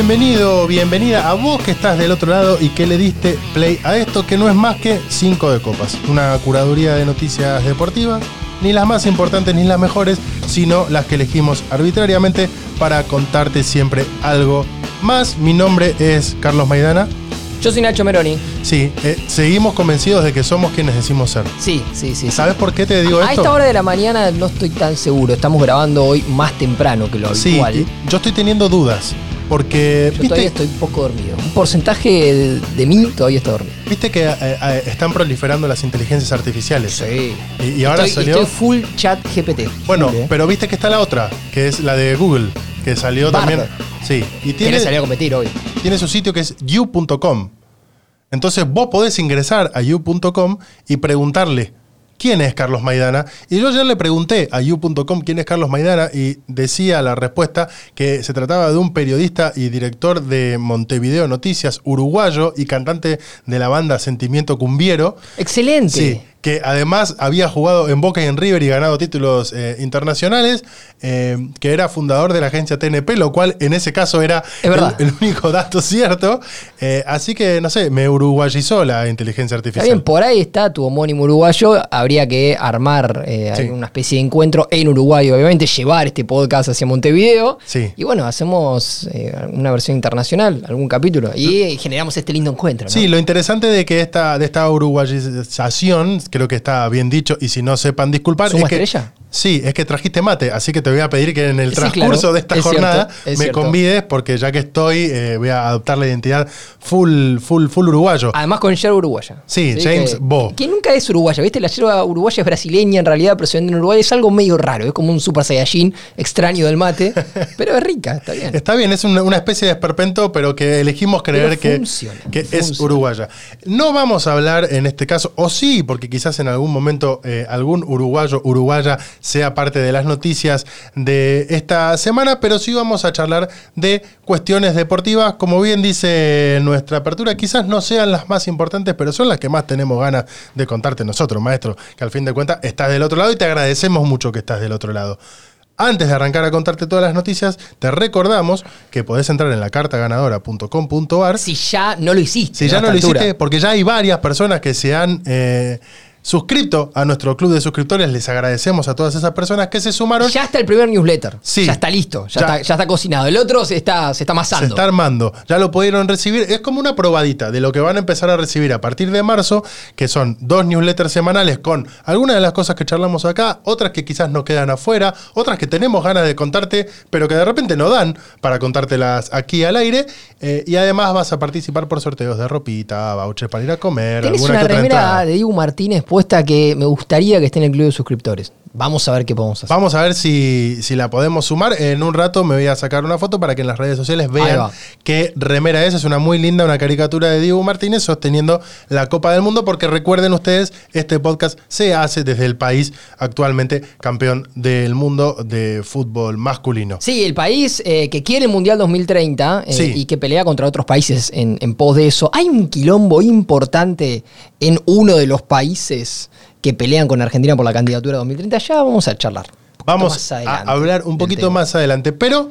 bienvenido, bienvenida a vos que estás del otro lado y que le diste play a esto que no es más que 5 de copas. Una curaduría de noticias deportivas, ni las más importantes ni las mejores, sino las que elegimos arbitrariamente para contarte siempre algo más. Mi nombre es Carlos Maidana. Yo soy Nacho Meroni. Sí, eh, seguimos convencidos de que somos quienes decimos ser. Sí, sí, sí. sí. ¿Sabes por qué te digo a, esto? A esta hora de la mañana no estoy tan seguro. Estamos grabando hoy más temprano que lo Sí, habitual. y yo estoy teniendo dudas. Porque, Yo todavía estoy un poco dormido. Un porcentaje de, de mí todavía está dormido. viste que eh, eh, están proliferando las inteligencias artificiales. Sí. Y, y ahora estoy, salió. estoy full chat GPT. Bueno, Full, ¿eh? pero viste que está la otra, que es la de Google, que salió Bard. también. Sí, y Tiene tiene, salir a competir hoy. tiene su sitio que es you.com. Entonces vos podés ingresar a you.com y preguntarle quién es Carlos Maidana. Y yo ya le pregunté a you.com quién es Carlos Maidana y decía la respuesta que se trataba de un periodista y director de Montevideo Noticias, uruguayo y cantante de la banda Sentimiento Cumbiero. Excelente. Sí, que además había jugado en Boca y en River y ganado títulos eh, internacionales, eh, que era fundador de la agencia TNP, lo cual en ese caso era Es el, único dato cierto. Eh, así que, no sé, me uruguayizó la inteligencia Está artificial. bien, por ahí está tu homónimo uruguayo. Habría que armar Sí. una especie de encuentro en Uruguay, obviamente, llevar este podcast hacia Montevideo. Sí. Y bueno, hacemos una versión internacional, algún capítulo. Y generamos este lindo encuentro. ¿no? Sí, lo interesante de que esta, de esta uruguayización, creo que está bien dicho, y si no sepan disculpar, ¿Suma es que, estrella? Sí, es que trajiste mate, así que te voy a pedir que en el Sí, transcurso claro, de esta es jornada cierto, es me cierto. convides, porque ya que estoy, eh, voy a adoptar la identidad full, full, full uruguayo. Además con yerba uruguaya. Sí, James que, Bo. Que nunca es uruguaya, ¿viste? La yerba uruguaya es brasileña en realidad, pero en Uruguay. Es algo medio raro, es como un super saiyajin extraño del mate, pero es rica, está bien. Está bien, es una, una especie de esperpento, pero que elegimos creer Pero que, funciona, que es funciona. uruguaya. No vamos a hablar en este caso, o sí, porque quizás en algún momento eh, algún uruguayo, uruguaya sea parte de las noticias de esta semana, pero sí vamos a charlar de cuestiones deportivas. Como bien dice nuestra apertura, quizás no sean las más importantes, pero son las que más tenemos ganas de contarte nosotros, maestro, que al fin de cuentas estás del otro lado y te agradecemos mucho que estás del otro lado. Antes de arrancar a contarte todas las noticias, te recordamos que podés entrar en la cartaganadora.com.ar. Si ya no lo hiciste. Si ya no lo altura. hiciste, porque ya hay varias personas que se han eh, suscrito a nuestro club de suscriptores, les agradecemos a todas esas personas que se sumaron. Ya está el primer newsletter. Sí. Ya está listo, ya, Ya. Está, ya está cocinado. El otro se está, se está amasando. Se está armando, ya lo pudieron recibir. Es como una probadita de lo que van a empezar a recibir a partir de marzo, que son dos newsletters semanales con algunas de las cosas que charlamos acá, otras que quizás nos quedan afuera, otras que tenemos ganas de contarte, pero que de repente no dan para contártelas aquí al aire. Eh, y además vas a participar por sorteos de ropita, vouchers para ir a comer, Tienes alguna una que remera de Diego Martínez puesta que me gustaría que esté en el club de suscriptores. Vamos a ver qué podemos hacer. Vamos a ver si, si la podemos sumar. En un rato me voy a sacar una foto para que en las redes sociales vean qué remera es. Es una muy linda, una caricatura de Diego Martínez sosteniendo la Copa del Mundo, porque recuerden ustedes, este podcast se hace desde el país actualmente campeón del mundo de fútbol masculino. Sí, el país eh, que quiere el Mundial 2030 eh, Sí. y que pelea contra otros países en, en pos de eso. Hay un quilombo importante en uno de los países que pelean con Argentina por la candidatura 2030. Ya vamos a charlar. Vamos a hablar un poquito más adelante, pero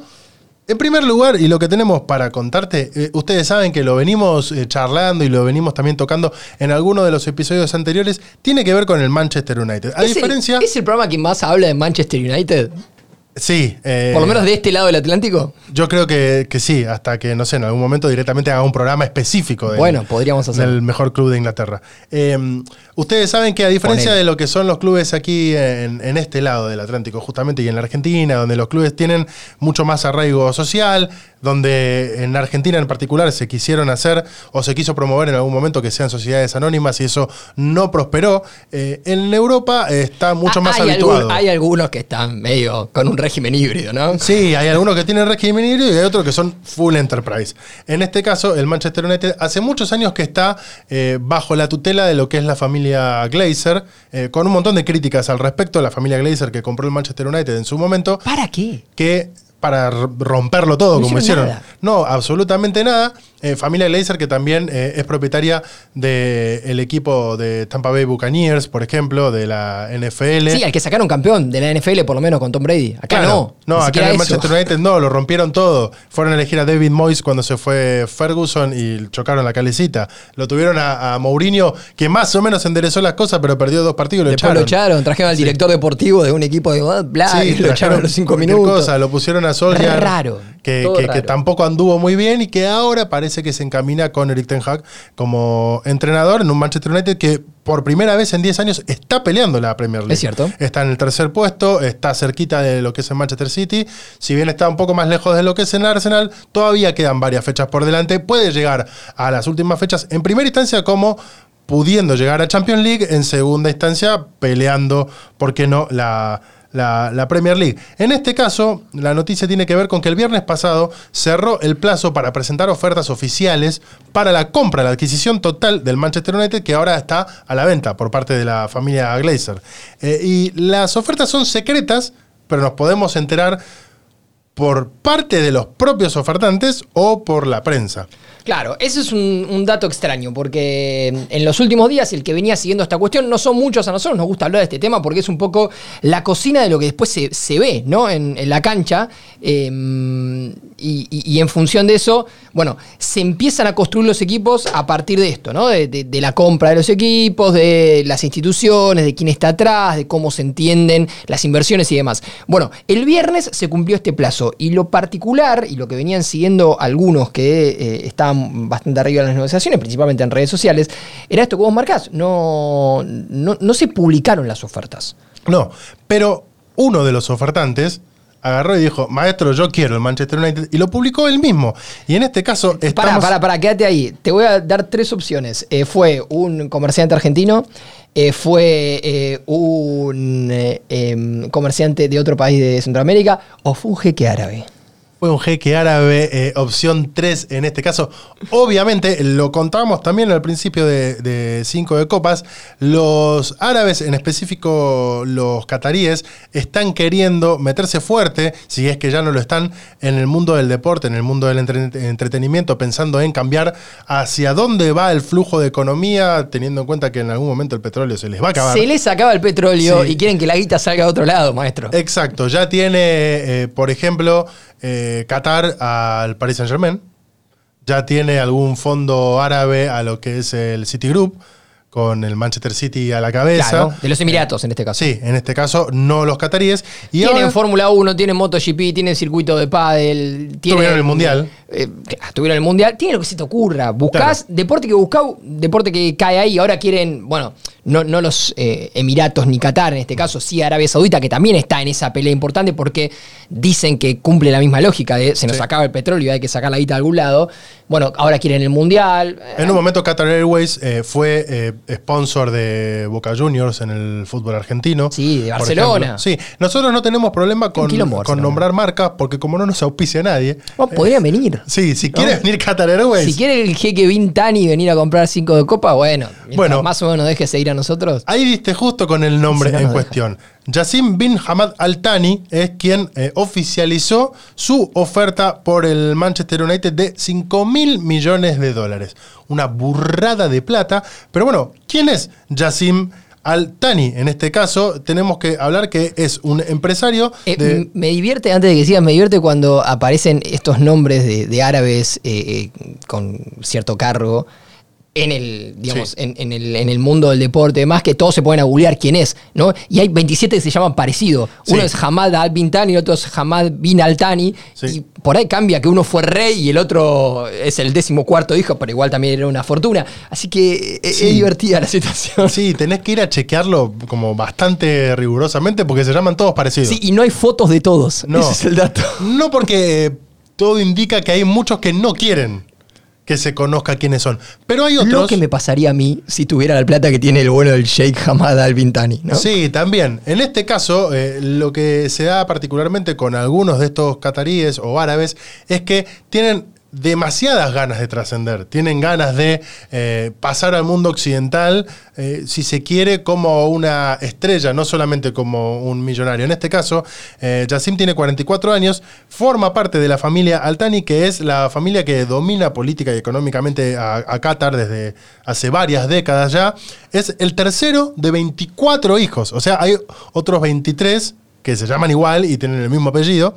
en primer lugar, y lo que tenemos para contarte, eh, ustedes saben que lo venimos eh, charlando y lo venimos también tocando en alguno de los episodios anteriores, tiene que ver con el Manchester United. A ¿Es el- diferencia... ¿Es el programa que más habla de Manchester United? Sí. eh, Por lo menos de este lado del Atlántico. Yo creo que, que sí, hasta que, no sé, en algún momento directamente haga un programa específico del, Bueno, podríamos hacer. del mejor club de Inglaterra. Eh, ustedes saben que a diferencia de lo que son los clubes aquí en, en este lado del Atlántico, justamente y en la Argentina, donde los clubes tienen mucho más arraigo social, donde en Argentina en particular se quisieron hacer o se quiso promover en algún momento que sean sociedades anónimas y eso no prosperó, eh, en Europa está mucho Ah, más hay habituado. algún- hay algunos que están medio con un régimen híbrido, ¿no? Sí, hay algunos que tienen régimen híbrido y hay otros que son full enterprise. En este caso, el Manchester United hace muchos años que está eh, bajo la tutela de lo que es la familia Glazer, eh, con un montón de críticas al respecto. La familia Glazer que compró el Manchester United en su momento, ¿Para qué? que para romperlo todo, No como hicieron hicieron. nada. No, absolutamente nada. Eh, familia Glazer que también eh, es propietaria del equipo de Tampa Bay Buccaneers, por ejemplo, de la NFL. Sí, al que sacaron campeón de la NFL, por lo menos con Tom Brady. Acá Claro. no. No, acá en el. Manchester United no, lo rompieron todo. Fueron a elegir a David Moyes cuando se fue Ferguson y chocaron la calecita. Lo tuvieron a, a Mourinho, que más o menos enderezó las cosas, pero perdió dos partidos y lo Después echaron. lo echaron, trajeron al director deportivo de un equipo de bla, y lo echaron los cinco minutos. cosa, lo pusieron a Solskjaer, Raro, que, tampoco anduvo muy bien y que ahora parece que se encamina con Eric Ten Hag como entrenador en un Manchester United que por primera vez en 10 años está peleando la Premier League. Es cierto. Está en el tercer puesto, está cerquita de lo que es en Manchester City. Si bien está un poco más lejos de lo que es en Arsenal, todavía quedan varias fechas por delante. Puede llegar a las últimas fechas en primera instancia como pudiendo llegar a Champions League, en segunda instancia peleando, ¿por qué no?, la, la- Premier League. En este caso, la noticia tiene que ver con que el viernes pasado cerró el plazo para presentar ofertas oficiales para la compra, la adquisición total del Manchester United, que ahora está a la venta por parte de la familia Glazer. Eh, y las ofertas son secretas, pero nos podemos enterar por parte de los propios ofertantes o por la prensa. Claro, ese es un, dato extraño, porque en los últimos días el que venía siguiendo esta cuestión, no son muchos a nosotros, nos gusta hablar de este tema porque es un poco la cocina de lo que después se, ve ¿no? en, la cancha, y- y en función de eso, bueno, se empiezan a construir los equipos a partir de esto, ¿no? de, la compra de los equipos, de las instituciones, de quién está atrás, de cómo se entienden las inversiones y demás. Bueno, el viernes se cumplió este plazo y lo particular y lo que venían siguiendo algunos que eh, estaban bastante arriba en las negociaciones, principalmente en redes sociales, era esto que vos marcás. No, no, no se publicaron las ofertas. No, pero uno de los ofertantes agarró y dijo, maestro, yo quiero el Manchester United, y lo publicó él mismo. Y en este caso Pará, estamos... pará, pará, quédate ahí. Te voy a dar tres opciones. Eh, fue un comerciante argentino, eh, fue eh, un em, comerciante de otro país de Centroamérica o fue un jeque árabe. Fue un jeque árabe, eh, opción 3 en este caso. Obviamente, lo contábamos también al principio de, de Cinco de Copas, los árabes, en específico los cataríes, están queriendo meterse fuerte, si es que ya no lo están, en el mundo del deporte, en el mundo del entre- entretenimiento, pensando en cambiar hacia dónde va el flujo de economía, teniendo en cuenta que en algún momento el petróleo se les va a acabar. Se les acaba el petróleo Sí. y quieren que la guita salga de otro lado, maestro. Exacto, ya tiene, eh, por ejemplo, eh, Qatar al Paris Saint Germain, ya tiene algún fondo árabe a lo que es el Citigroup, con el Manchester City a la cabeza. Claro, de los Emiratos en este caso. Sí, en este caso no los cataríes. Y tienen ahora- Fórmula 1, tienen MotoGP, tienen circuito de pádel, tienen, Tuvieron el Mundial. eh, claro, tuvieron el mundial, tienen lo que se te ocurra. Buscás deporte que buscás, deporte que cae ahí. Ahora quieren, bueno, no, no los eh, Emiratos ni Qatar, en este caso, sí Arabia Saudita, que también está en esa pelea importante porque dicen que cumple la misma lógica de se nos Sí. acaba el petróleo y hay que sacar la guita de algún lado. Bueno, ahora quieren el mundial. En un momento Qatar Airways eh, fue eh, sponsor de Boca Juniors en el fútbol argentino. Sí, de Barcelona. Sí, nosotros no tenemos problema con, con nombrar marcas porque como no nos auspicia nadie. Bueno, podrían venir. Sí, si ¿No? quiere venir Qatar Airways. Si quiere el jeque Vintani venir a comprar cinco de copa, bueno, Bueno. más o menos deje seguir a nosotros. Ahí diste justo con el nombre Si no, en deja. Yassim bin Hamad Al Thani es quien eh, oficializó su oferta por el Manchester United de 5 mil millones de dólares. Una burrada de plata. Pero bueno, ¿quién es Yassim Al Thani? En este caso, tenemos que hablar que es un empresario Eh, de. Me divierte, antes de que sigas, me divierte cuando aparecen estos nombres de, de árabes eh, eh, con cierto cargo en el, digamos, Sí. en, en el, en el mundo del deporte, más que todos se pueden a googlear quién es, ¿no? Y hay 27 que se llaman parecido. Uno Sí. es Hamad Al Bintani y el otro es Hamad Bin Al Thani. Sí. Y por ahí cambia que uno fue rey y el otro es el décimo cuarto hijo, pero igual también era una fortuna. Así que eh, es divertida la situación. Sí, tenés que ir a chequearlo como bastante rigurosamente porque se llaman todos parecidos. Sí, y no hay fotos de todos. No. Ese es el dato. No porque todo indica que hay muchos que no quieren que se conozca quiénes son. Pero hay otros. Lo que me pasaría a mí si tuviera la plata que tiene el bueno del Sheikh Hamad Al Bintani, ¿no? Sí, también. En este caso, eh, lo que se da particularmente con algunos de estos cataríes o árabes es que tienen demasiadas ganas de trascender, tienen ganas de eh, pasar al mundo occidental, eh, si se quiere, como una estrella, no solamente como un millonario. En este caso, eh, tiene 44 años, forma parte de la familia Altani, que es la familia que domina política y económicamente a, a Qatar desde hace varias décadas ya. Es el tercero de 24 hijos, o sea, hay otros 23 que se llaman igual y tienen el mismo apellido.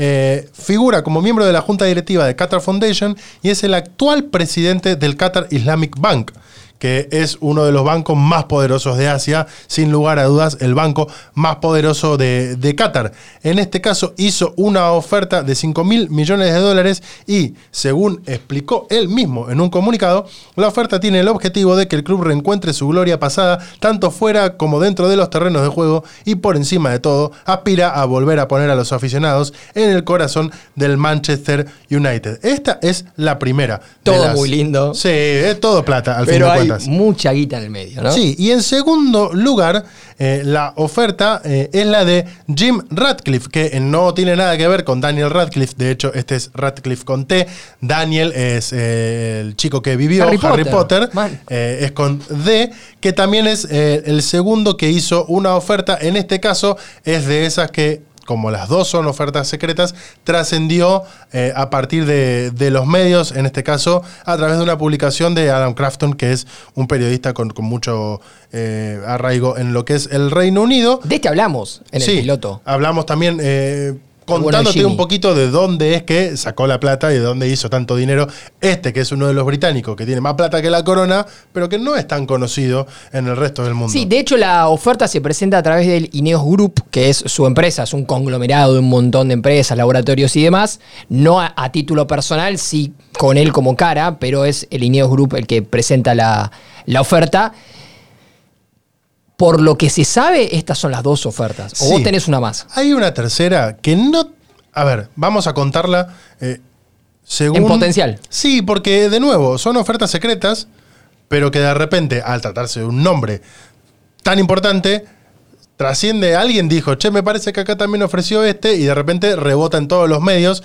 Eh, figura como miembro de la junta directiva de Qatar Foundation y es el actual presidente del Qatar Islamic Bank que es uno de los bancos más poderosos de Asia, sin lugar a dudas el banco más poderoso de, de Qatar. En este caso hizo una oferta de 5 mil millones de dólares y, según explicó él mismo en un comunicado, la oferta tiene el objetivo de que el club reencuentre su gloria pasada, tanto fuera como dentro de los terrenos de juego y por encima de todo, aspira a volver a poner a los aficionados en el corazón del Manchester United. Esta es la primera. Todo las- muy lindo. Sí, es todo plata al fin Pero de hay mucha guita en el medio, ¿no? Sí, y en segundo lugar, eh, la oferta eh, es la de Jim Radcliffe, que no tiene nada que ver con Daniel Radcliffe. De hecho, este es Radcliffe con T. Daniel es eh, el chico que vivió Harry Harry, Potter. Potter. Es con D, que también es el segundo que hizo una oferta. En este caso, es de esas que como las dos son ofertas secretas, trascendió eh, a partir de, de los medios, en este caso a través de una publicación de Adam Crafton, que es un periodista con, con mucho eh, arraigo en lo que es el Reino Unido. De este hablamos en Sí, el piloto. Hablamos también eh, contándote un poquito de dónde es que sacó la plata y de dónde hizo tanto dinero. Este, que es uno de los británicos, que tiene más plata que la corona, pero que no es tan conocido en el resto del mundo. Sí, de hecho la oferta se presenta a través del Ineos Group, que es su empresa, es un conglomerado de un montón de empresas, laboratorios y demás. No a, a título personal, sí con él como cara, pero es el Ineos Group el que presenta la, la oferta. Por lo que se sabe, estas son las dos ofertas. O vos tenés una más. Hay una tercera que no. A ver, vamos a contarla eh, según. En potencial. Sí, porque de nuevo, son ofertas secretas, pero que de repente, al tratarse de un nombre tan importante, trasciende. Alguien dijo, che, me parece que acá también ofreció este, y de repente rebota en todos los medios.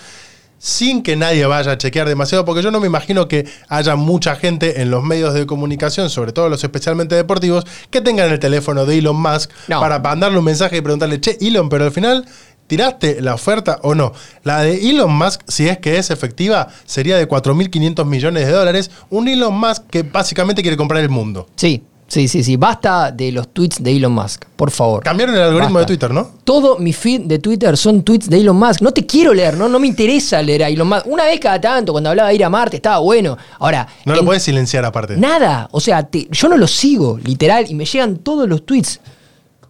Sin que nadie vaya a chequear demasiado, porque yo no me imagino que haya mucha gente en los medios de comunicación, sobre todo los especialmente deportivos, que tengan el teléfono de Elon Musk No. para mandarle un mensaje y preguntarle, che, Elon, pero al final, ¿tiraste la oferta o no? La de Elon Musk, si es que es efectiva, sería de 4.500 millones de dólares. Un Elon Musk que básicamente quiere comprar el mundo. Sí, sí, sí, sí. Basta de los tweets de Elon Musk, por favor. Cambiaron el algoritmo Basta. de Twitter, ¿no? Todo mi feed de Twitter son tweets de Elon Musk. No te quiero leer, no, no me interesa leer a Elon Musk. Una vez cada tanto, cuando hablaba de ir a Marte, estaba bueno. Ahora, No lo en- puedes silenciar aparte. nada. O sea, te- yo no lo sigo, literal, y me llegan todos los tweets.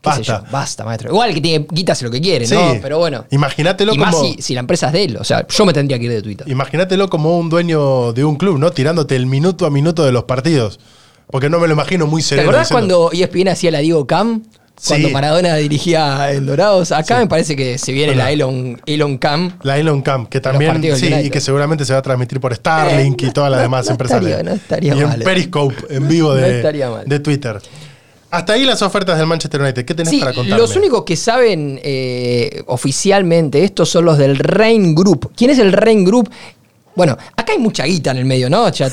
¿Qué sé Basta. Basta, maestro. Igual que tiene hace lo que quiere, Sí. ¿no? Pero bueno. Imagínatelo y más como- si, si la empresa es de él. O sea, yo me tendría que ir de Twitter. Imagínatelo como un dueño de un club, ¿no? Tirándote el minuto a minuto de los partidos. Porque no me lo imagino muy ¿Te sereno. acordás diciendo, cuando ESPN hacía la Diego Cam? Cuando Sí. Maradona dirigía en Dorados. Acá Sí. me parece que se viene la Elon, Elon Cam. La Elon Camp, que también, sí, y que seguramente se va a transmitir por Starlink Eh, y todas las no- demás no empresas. estaría- no estaría y en eh. Periscope, en vivo de, Twitter. Hasta ahí las ofertas del Manchester United. ¿Qué tenés Sí, para contarme? los únicos que saben eh, oficialmente estos son los del Rain Group. ¿Quién es el Rain Group? Bueno, acá hay mucha guita en el medio, ¿no? Ya,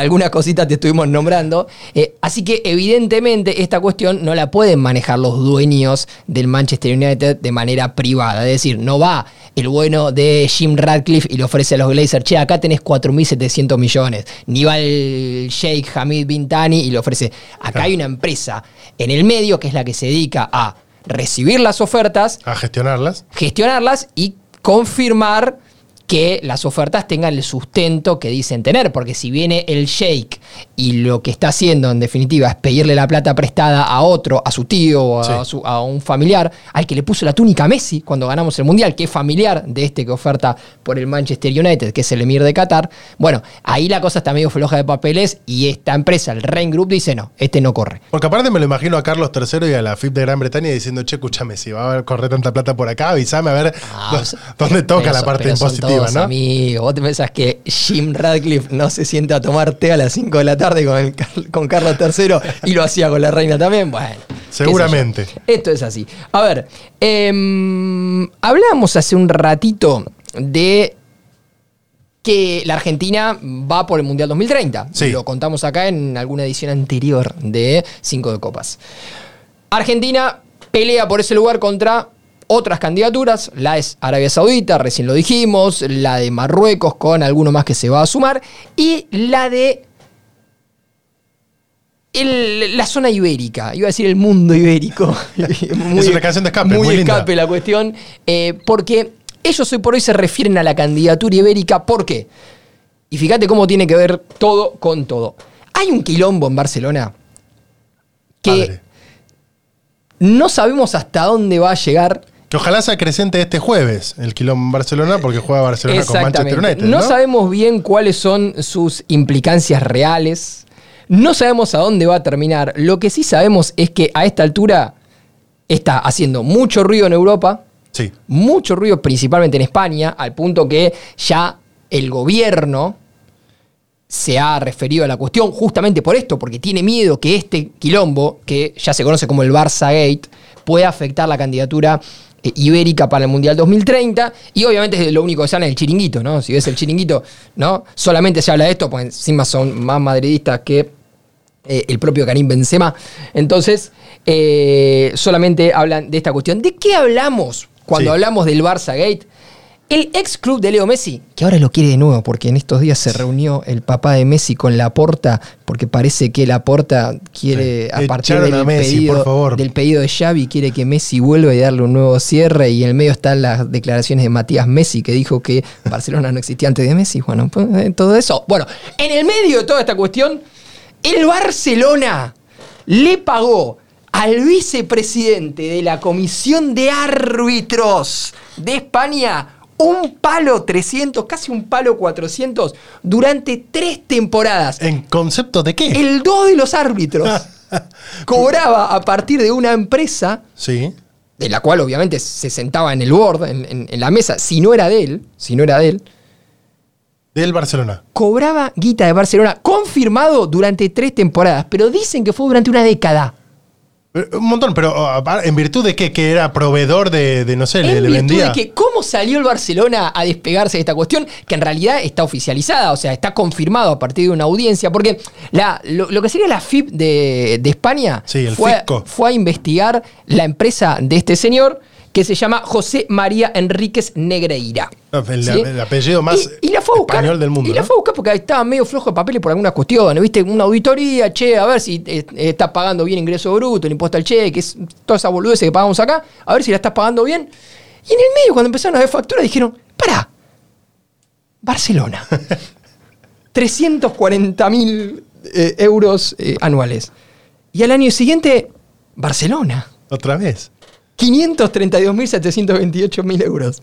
algunas cositas te estuvimos nombrando. Eh, así que evidentemente esta cuestión no la pueden manejar los dueños del Manchester United de manera privada. Es decir, no va el bueno de Jim Radcliffe y le ofrece a los Glazers, che, acá tenés 4.700 millones. Ni va el Sheikh Hamid Bin Tani y le ofrece, acá hay una empresa en el medio que es la que se dedica a recibir las ofertas, A gestionarlas. gestionarlas y confirmar que las ofertas tengan el sustento que dicen tener, porque si viene el shake y lo que está haciendo en definitiva es pedirle la plata prestada a otro, a su tío o a, Sí. su- a un familiar, al que le puso la túnica a Messi cuando ganamos el Mundial, que es familiar de este que oferta por el Manchester United, que es el Emir de Qatar, bueno, ahí la cosa está medio floja de papeles y esta empresa, el Rain Group, dice no, este no corre. Porque aparte me lo imagino a Carlos III y a la FIP de Gran Bretaña diciendo, che, escúchame, si va a correr tanta plata por acá, avísame a ver Ah, dónde toca pero la parte impositiva, Amigos, vos te pensás que Jim Radcliffe no se sienta a tomar té a las 5 de la tarde con, el Car- con Carlos III y lo hacía con la reina también. Bueno. Seguramente. Esto es así. A ver, em, hablamos hace un ratito de que la Argentina va por el Mundial 2030. Sí. Lo contamos acá en alguna edición anterior de Cinco de Copas. Argentina pelea por ese lugar contra otras candidaturas. La es Arabia Saudita, recién lo dijimos. La de Marruecos, con alguno más que se va a sumar. Y la de el- la zona ibérica, iba a decir el mundo ibérico. Es una canción de escape, Muy, muy linda. escape la cuestión. eh, porque ellos hoy por hoy se refieren a la candidatura ibérica. ¿Por qué? Y fíjate cómo tiene que ver todo con todo. Hay un quilombo en Barcelona que Padre. no sabemos hasta dónde va a llegar. Que ojalá sea creciente este jueves el quilombo en Barcelona porque juega Barcelona con Manchester United. No, ¿no? sabemos bien cuáles son sus implicancias reales. No sabemos a dónde va a terminar. Lo que sí sabemos es que a esta altura está haciendo mucho ruido en Europa, Sí. mucho ruido principalmente en España, al punto que ya el gobierno se ha referido a la cuestión justamente por esto, porque tiene miedo que este quilombo, que ya se conoce como el Barça Gate, pueda afectar la candidatura ibérica para el Mundial 2030 y obviamente es lo único que se habla en el chiringuito, ¿no? Si ves el chiringuito, ¿no? Solamente se habla de esto, pues encima son más madridistas que eh, el propio Karim Benzema. Entonces, eh, solamente hablan de esta cuestión. ¿De qué hablamos cuando Sí. hablamos del Barça Gate? El ex club de Leo Messi, que ahora lo quiere de nuevo, porque en estos días se reunió el papá de Messi con Laporta, porque parece que Laporta quiere, a partir Echaron del, a Messi, pedido, del pedido de Xavi, quiere que Messi vuelva y darle un nuevo cierre, y en el medio están las declaraciones de Matías Messi, que dijo que Barcelona no existía antes de Messi. Bueno, pues, eh, todo eso. Bueno, en el medio de toda esta cuestión, el Barcelona le pagó al vicepresidente de la Comisión de Árbitros de España un palo 300, casi un palo 400, durante tres temporadas. ¿En concepto de qué? El do de los árbitros cobraba a partir de una empresa, Sí. de la cual obviamente se sentaba en el board, en, en- en la mesa, si no era de él, si no era de él, Del Barcelona. cobraba guita de Barcelona, confirmado durante tres temporadas, pero dicen que fue durante una década. Un montón, pero oh, ¿en virtud de qué? Que era proveedor de, de, no sé, le, en le virtud vendía. de que cómo salió el Barcelona a despegarse de esta cuestión, que en realidad está oficializada, o sea, está confirmado a partir de una audiencia, porque la, lo, lo que sería la FIP de, de España Sí, el fue, fue a investigar la empresa de este señor que se llama José María Enríquez Negreira. No, el- ¿Sí? el apellido más y, y la fue a buscar, español del mundo, Y la ¿no? fue a buscar porque estaba medio flojo de papeles por algunas cuestiones, ¿viste? Una auditoría, che, a ver si eh, está pagando bien ingreso bruto, el impuesto al cheque, es, toda esa boludez que pagamos acá, a ver si la estás pagando bien. Y en el medio, cuando empezaron a ver facturas, dijeron, pará, Barcelona. 340 mil eh, euros eh, anuales. Y al año siguiente, Barcelona. Otra vez. 532.728 mil euros.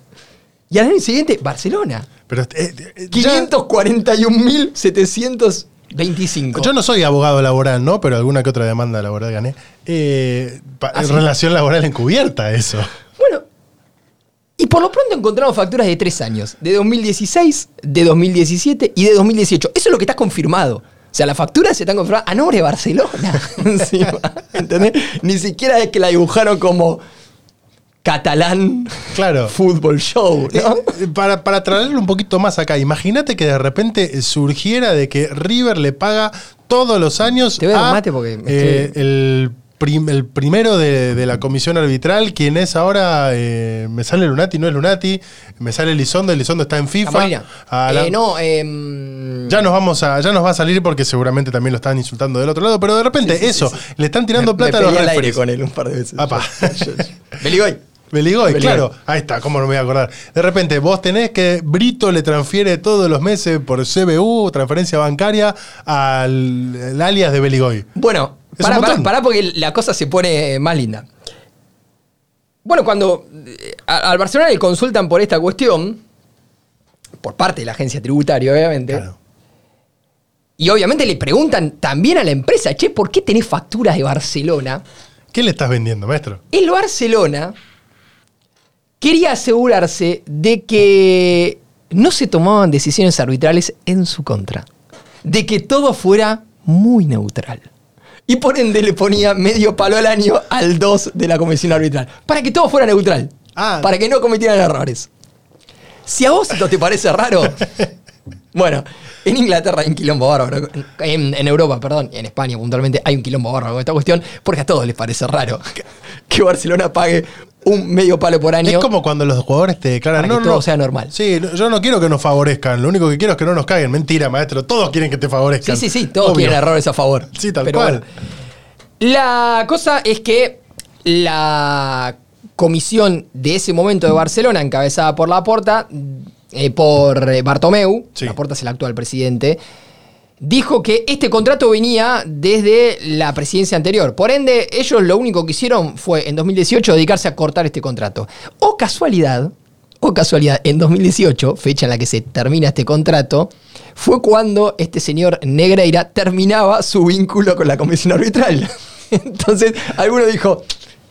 Y al año siguiente, Barcelona. Pero eh, eh, ya- 541.725. yo no soy abogado laboral, ¿no? Pero alguna que otra demanda laboral gané. Eh, pa- ¿Ah, sí? relación laboral encubierta, eso. Bueno, y por lo pronto encontramos facturas de tres años: de 2016, de 2017 y de 2018. Eso es lo que está confirmado. O sea, las facturas se están confirmadas a nombre de Barcelona. Encima, ¿entendés? Ni siquiera es que la dibujaron como catalán Claro. fútbol show, ¿no? Eh, Para, para traerlo un poquito más acá, imagínate que de repente surgiera de que River le paga todos los años Te voy a a, mate porque me eh, el, prim- el primero de, de la comisión arbitral, quien es ahora, eh, me sale Lunati, no es Lunati, me sale Elizondo, Elizondo está en FIFA. Camarina. A la- Eh, no, em, Ya nos vamos a, ya nos va a salir porque seguramente también lo están insultando del otro lado, pero de repente Sí, sí, eso, sí, sí. le están tirando me- plata me a los referees. con él un par de veces. Beligoy, Beligoy. claro. Ahí está, ¿cómo no me voy a acordar? De repente, vos tenés que Brito le transfiere todos los meses por CBU, transferencia bancaria, al, al alias de Beligoy. Bueno, pará, pará, pará porque la cosa se pone más linda. Bueno, cuando eh, al Barcelona le consultan por esta cuestión, por parte de la agencia tributaria, obviamente, Claro. y obviamente le preguntan también a la empresa, che, ¿por qué tenés facturas de Barcelona? ¿Qué le estás vendiendo, maestro? El Barcelona quería asegurarse de que no se tomaban decisiones arbitrales en su contra. De que todo fuera muy neutral. Y por ende le ponía medio palo al año al 2 de la comisión arbitral. Para que todo fuera neutral. Ah. Para que no cometieran errores. Si a vos esto te parece raro, Bueno, en Inglaterra hay un quilombo bárbaro. En, en Europa, perdón, en España puntualmente hay un quilombo bárbaro con esta cuestión, porque a todos les parece raro que, que Barcelona pague un medio palo por año. Es como cuando los jugadores te declaran. Para que no, todo no, sea normal". Sí, yo no quiero que nos favorezcan. Lo único que quiero es que no nos caigan. Mentira, maestro. Todos quieren que te favorezcan. Sí, sí, sí, todos Obvio. quieren errores a favor. Sí, tal Pero cual. bueno. La cosa es que la comisión de ese momento de Barcelona, encabezada por Laporta, eh, por eh, Bartomeu, Sí. Laporta es el actual presidente, dijo que este contrato venía desde la presidencia anterior. Por ende, ellos lo único que hicieron fue en 2018 dedicarse a cortar este contrato. O casualidad, o casualidad, en 2018, fecha en la que se termina este contrato, fue cuando este señor Negreira terminaba su vínculo con la comisión arbitral. Entonces, alguno dijo,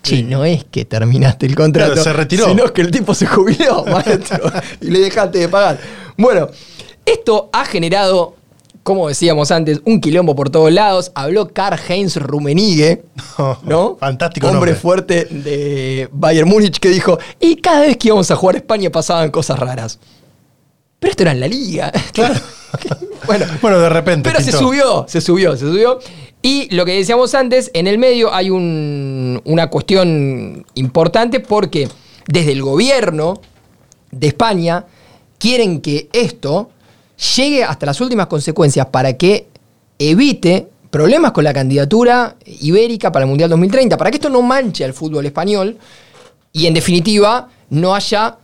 che, no es que terminaste el contrato, Claro, se retiró. sino que el tipo se jubiló, maestro, y le dejaste de pagar. Bueno, esto ha generado, como decíamos antes, un quilombo por todos lados. Habló Karl-Heinz Rummenigge, ¿no? Fantástico Hombre nombre. fuerte de Bayern Múnich que dijo, y cada vez que íbamos a jugar a España pasaban cosas raras. Pero esto era en la liga. Claro. bueno, Bueno, de repente. pero se subió, se subió, se subió. Y lo que decíamos antes, en el medio hay un- una cuestión importante porque desde el gobierno de España quieren que esto llegue hasta las últimas consecuencias para que evite problemas con la candidatura ibérica para el Mundial 2030, para que esto no manche al fútbol español y en definitiva no haya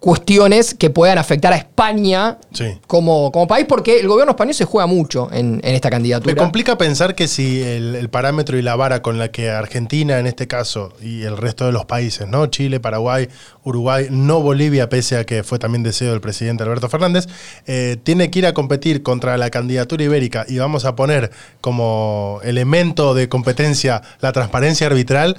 cuestiones que puedan afectar a España Sí. como, como país, porque el gobierno español se juega mucho en, en esta Me candidatura. complica pensar que si el, el parámetro y la vara con la que Argentina en este caso y el resto de los países, ¿no? Chile, Paraguay, Uruguay, no Bolivia, pese a que fue también deseo del presidente Alberto Fernández, eh, tiene que ir a competir contra la candidatura ibérica y vamos a poner como elemento de competencia la transparencia arbitral,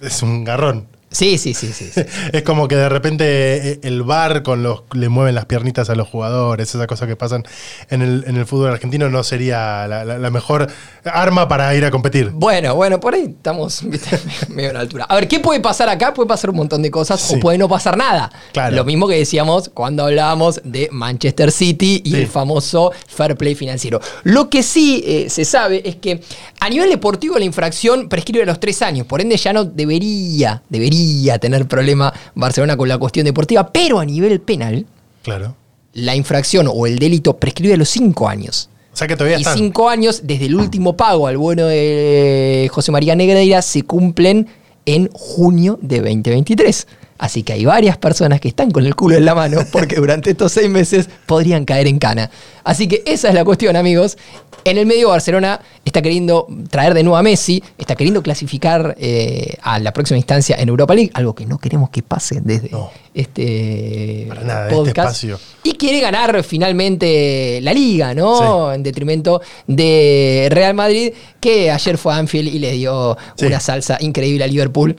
es un garrón. Sí, sí, sí, sí. sí. Es como que de repente eh, el bar con los le mueven las piernitas a los jugadores, esas cosas que pasan en el, en el fútbol argentino no sería la, la- la mejor arma para ir a competir. Bueno, bueno, por ahí estamos viste, medio a la altura. A ver, ¿qué puede pasar acá? Puede pasar un montón de cosas Sí. o puede no pasar nada. Claro. Lo mismo que decíamos cuando hablábamos de Manchester City y Sí. el famoso fair play financiero. Lo que sí eh, se sabe es que a nivel deportivo la infracción prescribe a los tres años, por ende ya no debería, debería tener problema Barcelona con la cuestión deportiva, pero a nivel penal Claro. la infracción o el delito prescribe a los cinco años. O sea que todavía Y están. cinco años desde el último pago al bueno de José María Negreira se cumplen en junio de 2023. Así que hay varias personas que están con el culo en la mano porque durante estos seis meses podrían caer en cana. Así que esa es la cuestión, amigos. En el medio, Barcelona está queriendo traer de nuevo a Messi, está queriendo clasificar eh, a la próxima instancia en Europa League, algo que no queremos que pase desde No. este Para nada, este podcast. espacio. Y quiere ganar finalmente la liga, ¿no? En detrimento de Real Madrid, que ayer fue a Anfield y le dio Sí. una salsa increíble a Liverpool.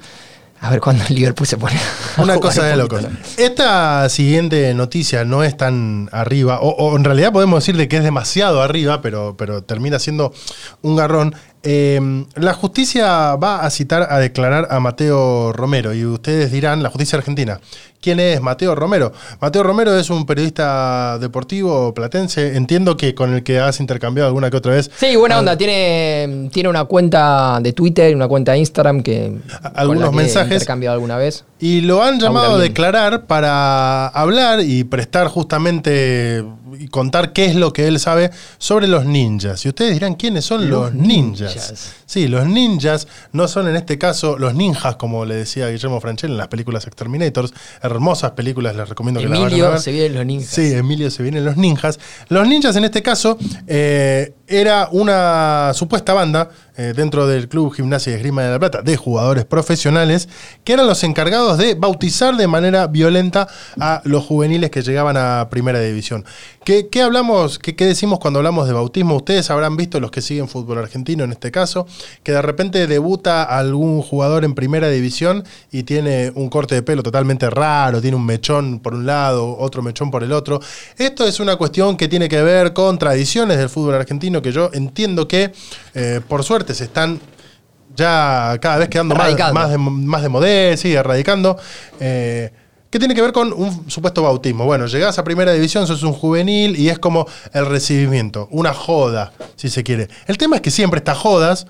A ver cuándo el Liverpool se pone. a Una cosa de locos. Esta siguiente noticia no es tan arriba, o, o en realidad podemos decirle que es demasiado arriba, pero, pero termina siendo un garrón. Eh, la justicia va a citar a declarar a Mateo Romero y ustedes dirán, la justicia argentina, ¿quién es Mateo Romero? Mateo Romero es un periodista deportivo platense, entiendo que con el que has intercambiado alguna que otra vez. Sí, buena Ah, onda. Tiene, tiene una cuenta de Twitter y una cuenta de Instagram que. Algunos he mensajes. intercambiado alguna vez. Y lo han llamado a declarar para hablar y prestar justamente y contar qué es lo que él sabe sobre los ninjas. Y ustedes dirán, ¿quiénes son los, Los ninjas? ninjas. Sí, los ninjas no son en este caso los ninjas, como le decía Guillermo Franchella en las películas Exterminators. Hermosas películas, les recomiendo que las vayan a Emilio ver. se vienen los ninjas. Sí, Emilio se vienen los ninjas. Los ninjas en este caso eh, era una supuesta banda eh, dentro del Club Gimnasia y Esgrima de la Plata de jugadores profesionales que eran los encargados de bautizar de manera violenta a los juveniles que llegaban a Primera División. ¿Qué, qué hablamos, qué, qué decimos cuando hablamos de bautismo? Ustedes habrán visto, los que siguen fútbol argentino en este caso, que de repente debuta algún jugador en Primera División y tiene un corte de pelo totalmente raro, tiene un mechón por un lado, otro mechón por el otro. Esto es una cuestión que tiene que ver con tradiciones del fútbol argentino que yo entiendo que, eh, por suerte, se están ya cada vez quedando más, más de, más de modé, sí, erradicando. eh, que tiene que ver con un supuesto bautismo. Bueno, llegás a primera división, sos un juvenil y es como el recibimiento, una joda, si se quiere. El tema es que siempre estas jodas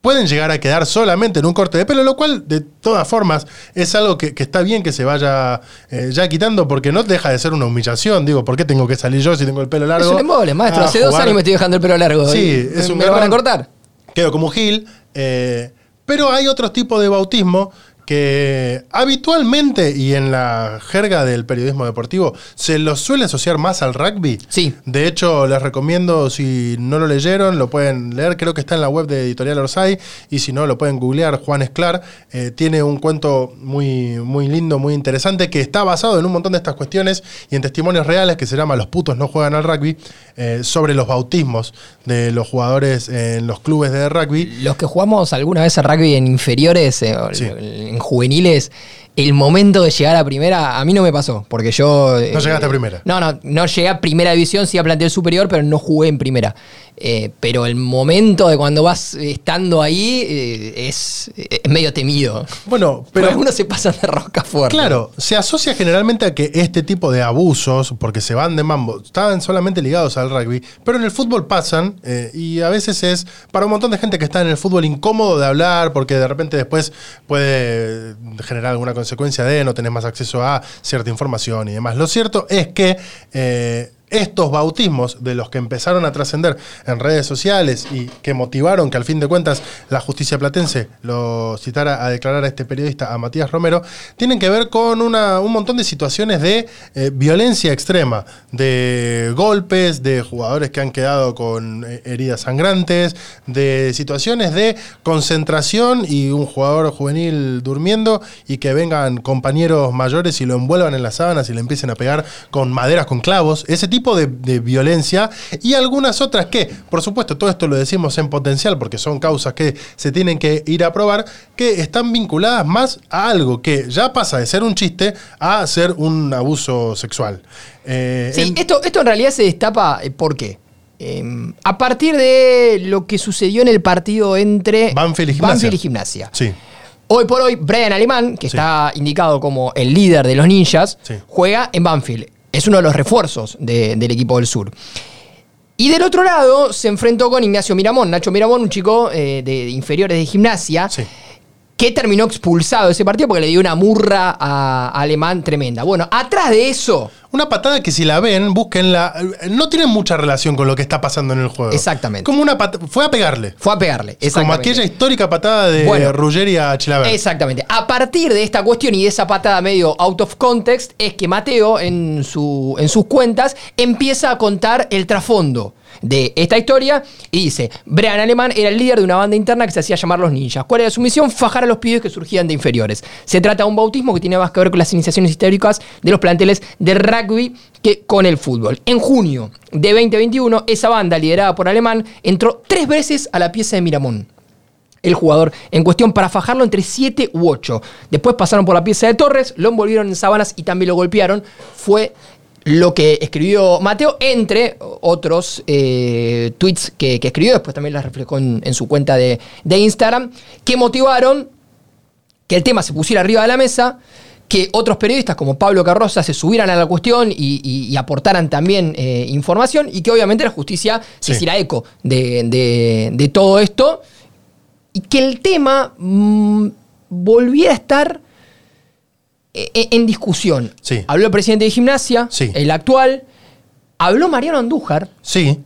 pueden llegar a quedar solamente en un corte de pelo, lo cual de todas formas es algo que, que está bien que se vaya eh, ya quitando porque no deja de ser una humillación. Digo, ¿por qué tengo que salir yo si tengo el pelo largo? Es un embole, maestro. Hace dos años me estoy dejando el pelo largo. Sí, es un ¿Me lo van a cortar? Quedo como Gil. eh, pero hay otros tipos de bautismo que habitualmente y en la jerga del periodismo deportivo se los suele asociar más al rugby. Sí. De hecho, les recomiendo, si no lo leyeron, lo pueden leer, creo que está en la web de Editorial Orsay, y si no, lo pueden googlear, Juan Esclar, eh, tiene un cuento muy, muy lindo, muy interesante, que está basado en un montón de estas cuestiones y en testimonios reales, que se llama Los putos no juegan al rugby, eh, sobre los bautismos de los jugadores en los clubes de rugby. Los que jugamos alguna vez a rugby en inferiores, eh, Sí. en juveniles, el momento de llegar a primera, a mí no me pasó, porque yo... eh, No llegaste a primera. No, no, no llegué a primera división, sí a plantel superior, pero no jugué en primera. Eh, pero el momento de cuando vas estando ahí eh, es, es medio temido. Bueno, Pero algunos se pasan de rosca fuerte. Claro, se asocia generalmente a que este tipo de abusos, porque se van de mambo, estaban solamente ligados al rugby, pero en el fútbol pasan eh, y a veces es para un montón de gente que está en el fútbol incómodo de hablar porque de repente después puede generar alguna consecuencia de no tener más acceso a cierta información y demás. Lo cierto es que... eh, estos bautismos de los que empezaron a trascender en redes sociales y que motivaron que al fin de cuentas la justicia platense lo citara a declarar a este periodista, a Matías Romero, tienen que ver con una- un montón de situaciones de eh, violencia extrema, de golpes, de jugadores que han quedado con eh, heridas sangrantes, de situaciones de concentración y un jugador juvenil durmiendo y que vengan compañeros mayores y lo envuelvan en las sábanas y le empiecen a pegar con maderas con clavos, ese tipo de, de violencia y algunas otras que, por supuesto, todo esto lo decimos en potencial porque son causas que se tienen que ir a probar, que están vinculadas más a algo que ya pasa de ser un chiste a ser un abuso sexual. Eh, Sí, en- esto, esto en realidad se destapa, eh, ¿por qué? Eh, a partir de lo que sucedió en el partido entre Banfield y Gimnasia. Banfield y Gimnasia. sí. Hoy por hoy, Brian Alemán, que Sí. está indicado como el líder de los ninjas, Sí. juega en Banfield. Es uno de los refuerzos de- del equipo del sur. Y del otro lado se enfrentó con Ignacio Miramón. Nacho Miramón, un chico eh, de, de inferiores de gimnasia, Sí. Que terminó expulsado de ese partido porque le dio una murra a, Alemán tremenda. Bueno, atrás de eso, Una patada que si la ven, búsquenla. No tiene mucha relación con lo que está pasando en el juego. Exactamente. Como una. Fue a pegarle. fue a pegarle. Como aquella histórica patada de Bueno. Ruggeri a Chilaver. Exactamente. A partir de esta cuestión y de esa patada medio out of context, es que Mateo en, su, en sus cuentas empieza a contar el trasfondo de esta historia y dice, Brian Alemán era el líder de una banda interna que se hacía llamar Los Ninjas. ¿Cuál era su misión? Fajar a los pibes que surgían de inferiores. Se trata de un bautismo que tiene más que ver con las iniciaciones históricas de los planteles de rugby que con el fútbol. En junio de 2021, esa banda liderada por Alemán entró tres veces a la pieza de Miramón el jugador en cuestión para fajarlo entre 7 u 8. Después pasaron por la pieza de Torres, lo envolvieron en sábanas y también lo golpearon. Fue lo que escribió Mateo, entre otros eh, tweets que, que escribió, después también las reflejó en, en su cuenta de, de Instagram, que motivaron que el tema se pusiera arriba de la mesa, que otros periodistas como Pablo Carroza se subieran a la cuestión y, y- y aportaran también eh, información y que obviamente la justicia se Sí. hiciera eco de, de- de todo esto y que el tema mm, volviera a estar en discusión. Sí. Habló el presidente de gimnasia, Sí. el actual, habló Mariano Andújar Sí,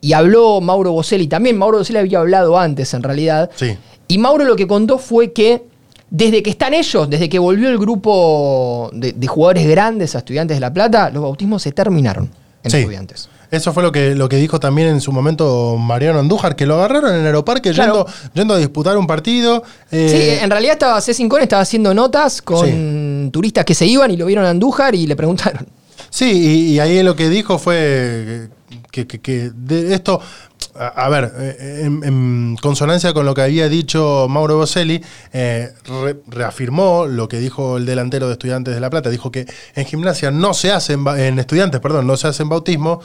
y habló Mauro Boselli también. Mauro Boselli había hablado antes, en realidad. Sí. Y Mauro lo que contó fue que desde que están ellos, desde que volvió el grupo de, de jugadores grandes a Estudiantes de La Plata, los bautismos se terminaron en. Estudiantes. Eso fue lo que, lo que dijo también en su momento Mariano Andújar, que lo agarraron en el aeroparque Claro. yendo, yendo a disputar un partido. eh, Sí, en realidad estaba C5 estaba haciendo notas con turistas que se iban y lo vieron a Andújar y le preguntaron. Sí, y, y ahí lo que dijo fue que, que- que de esto, a, a ver, eh, en, en consonancia con lo que había dicho Mauro Boselli, eh, re- reafirmó lo que dijo el delantero de Estudiantes de La Plata, dijo que en gimnasia no se hacen, en estudiantes, perdón, no se hacen bautismo,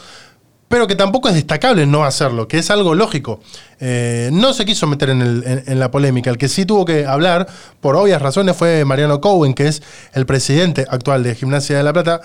pero que tampoco es destacable no hacerlo, que es algo lógico. Eh, no se quiso meter en, en la polémica. El que sí tuvo que hablar, por obvias razones, fue Mariano Cowen, que es el presidente actual de Gimnasia de La Plata.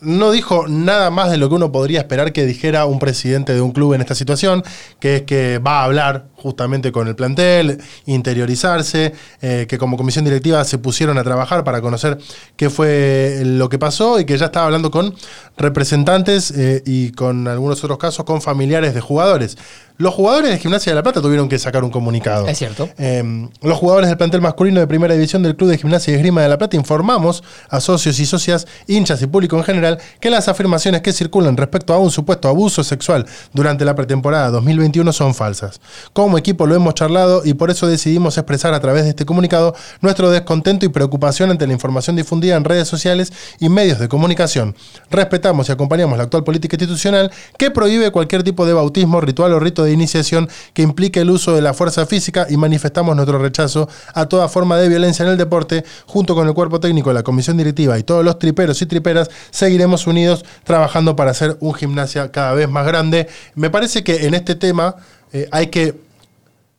No dijo nada más de lo que uno podría esperar que dijera un presidente de un club en esta situación, que es que va a hablar justamente con el plantel, interiorizarse, eh, que como comisión directiva se pusieron a trabajar para conocer qué fue lo que pasó y que ya estaba hablando con representantes eh, y con algunos otros casos con familiares de jugadores. Los jugadores de Gimnasia de la Plata tuvieron que sacar un comunicado. Es cierto. Eh, los jugadores del plantel masculino de primera división del Club de Gimnasia y Esgrima de la Plata informamos a socios y socias, hinchas y público en general que las afirmaciones que circulan respecto a un supuesto abuso sexual durante la pretemporada 2021 son falsas. Como equipo lo hemos charlado y por eso decidimos expresar a través de este comunicado nuestro descontento y preocupación ante la información difundida en redes sociales y medios de comunicación. Respetamos y acompañamos la actual política institucional que prohíbe cualquier tipo de bautismo, ritual o rito de iniciación que implique el uso de la fuerza física y manifestamos nuestro rechazo a toda forma de violencia en el deporte. Junto con el cuerpo técnico, la comisión directiva y todos los triperos y triperas, seguiremos unidos trabajando para hacer un gimnasia cada vez más grande. Me parece que en este tema eh, hay que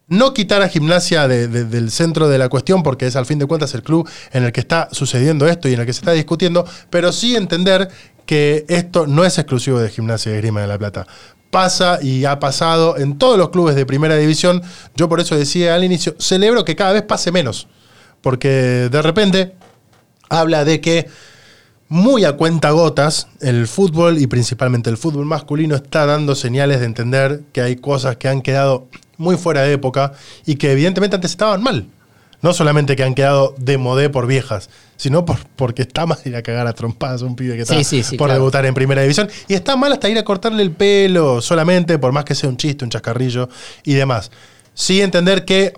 no quitar a gimnasia de- de- del centro de la cuestión, porque es al fin de cuentas el club en el que está sucediendo esto y en el que se está discutiendo, pero sí entender que esto no es exclusivo de gimnasia y esgrima de la plata. Pasa y ha pasado en todos los clubes de primera división. Yo por eso decía al inicio, celebro que cada vez pase menos, porque de repente habla de que muy a cuenta gotas, el fútbol y principalmente el fútbol masculino está dando señales de entender que hay cosas que han quedado muy fuera de época y que evidentemente antes estaban mal. No solamente que han quedado de modé por viejas, sino por, porque está mal ir a cagar a trompadas a un pibe que está Sí, sí, sí, por claro. debutar en primera división. Y está mal hasta ir a cortarle el pelo solamente, por más que sea un chiste, un chascarrillo y demás. Sí entender que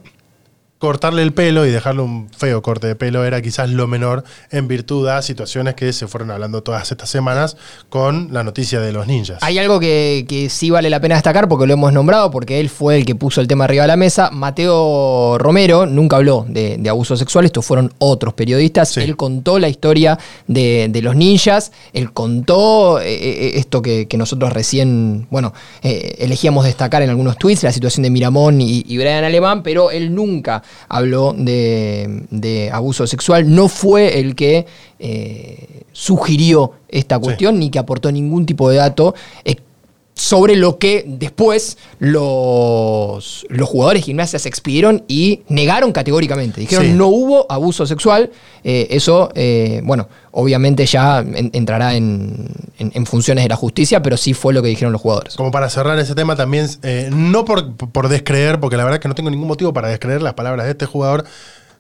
cortarle el pelo y dejarle un feo corte de pelo era quizás lo menor en virtud a situaciones que se fueron hablando todas estas semanas con la noticia de los ninjas. Hay algo que, que sí vale la pena destacar porque lo hemos nombrado, porque él fue el que puso el tema arriba de la mesa. Mateo Romero nunca habló de, de abuso sexual, estos fueron otros periodistas. Sí. Él contó la historia de, de los ninjas, él contó eh, eh, esto que, que nosotros recién, bueno, eh, elegíamos destacar en algunos tweets, la situación de Miramón y, y Brian Alemán, pero él nunca habló de, de abuso sexual, no fue el que eh, sugirió esta cuestión ni que aportó ningún tipo de dato. eh, sobre lo que después los, los jugadores de gimnasia se expidieron y negaron categóricamente. Dijeron Sí. no hubo abuso sexual. Eh, eso, eh, bueno, obviamente ya en- entrará en, en- en funciones de la justicia, pero sí fue lo que dijeron los jugadores. Como para cerrar ese tema también, eh, no por, por descreer, porque la verdad es que no tengo ningún motivo para descreer las palabras de este jugador,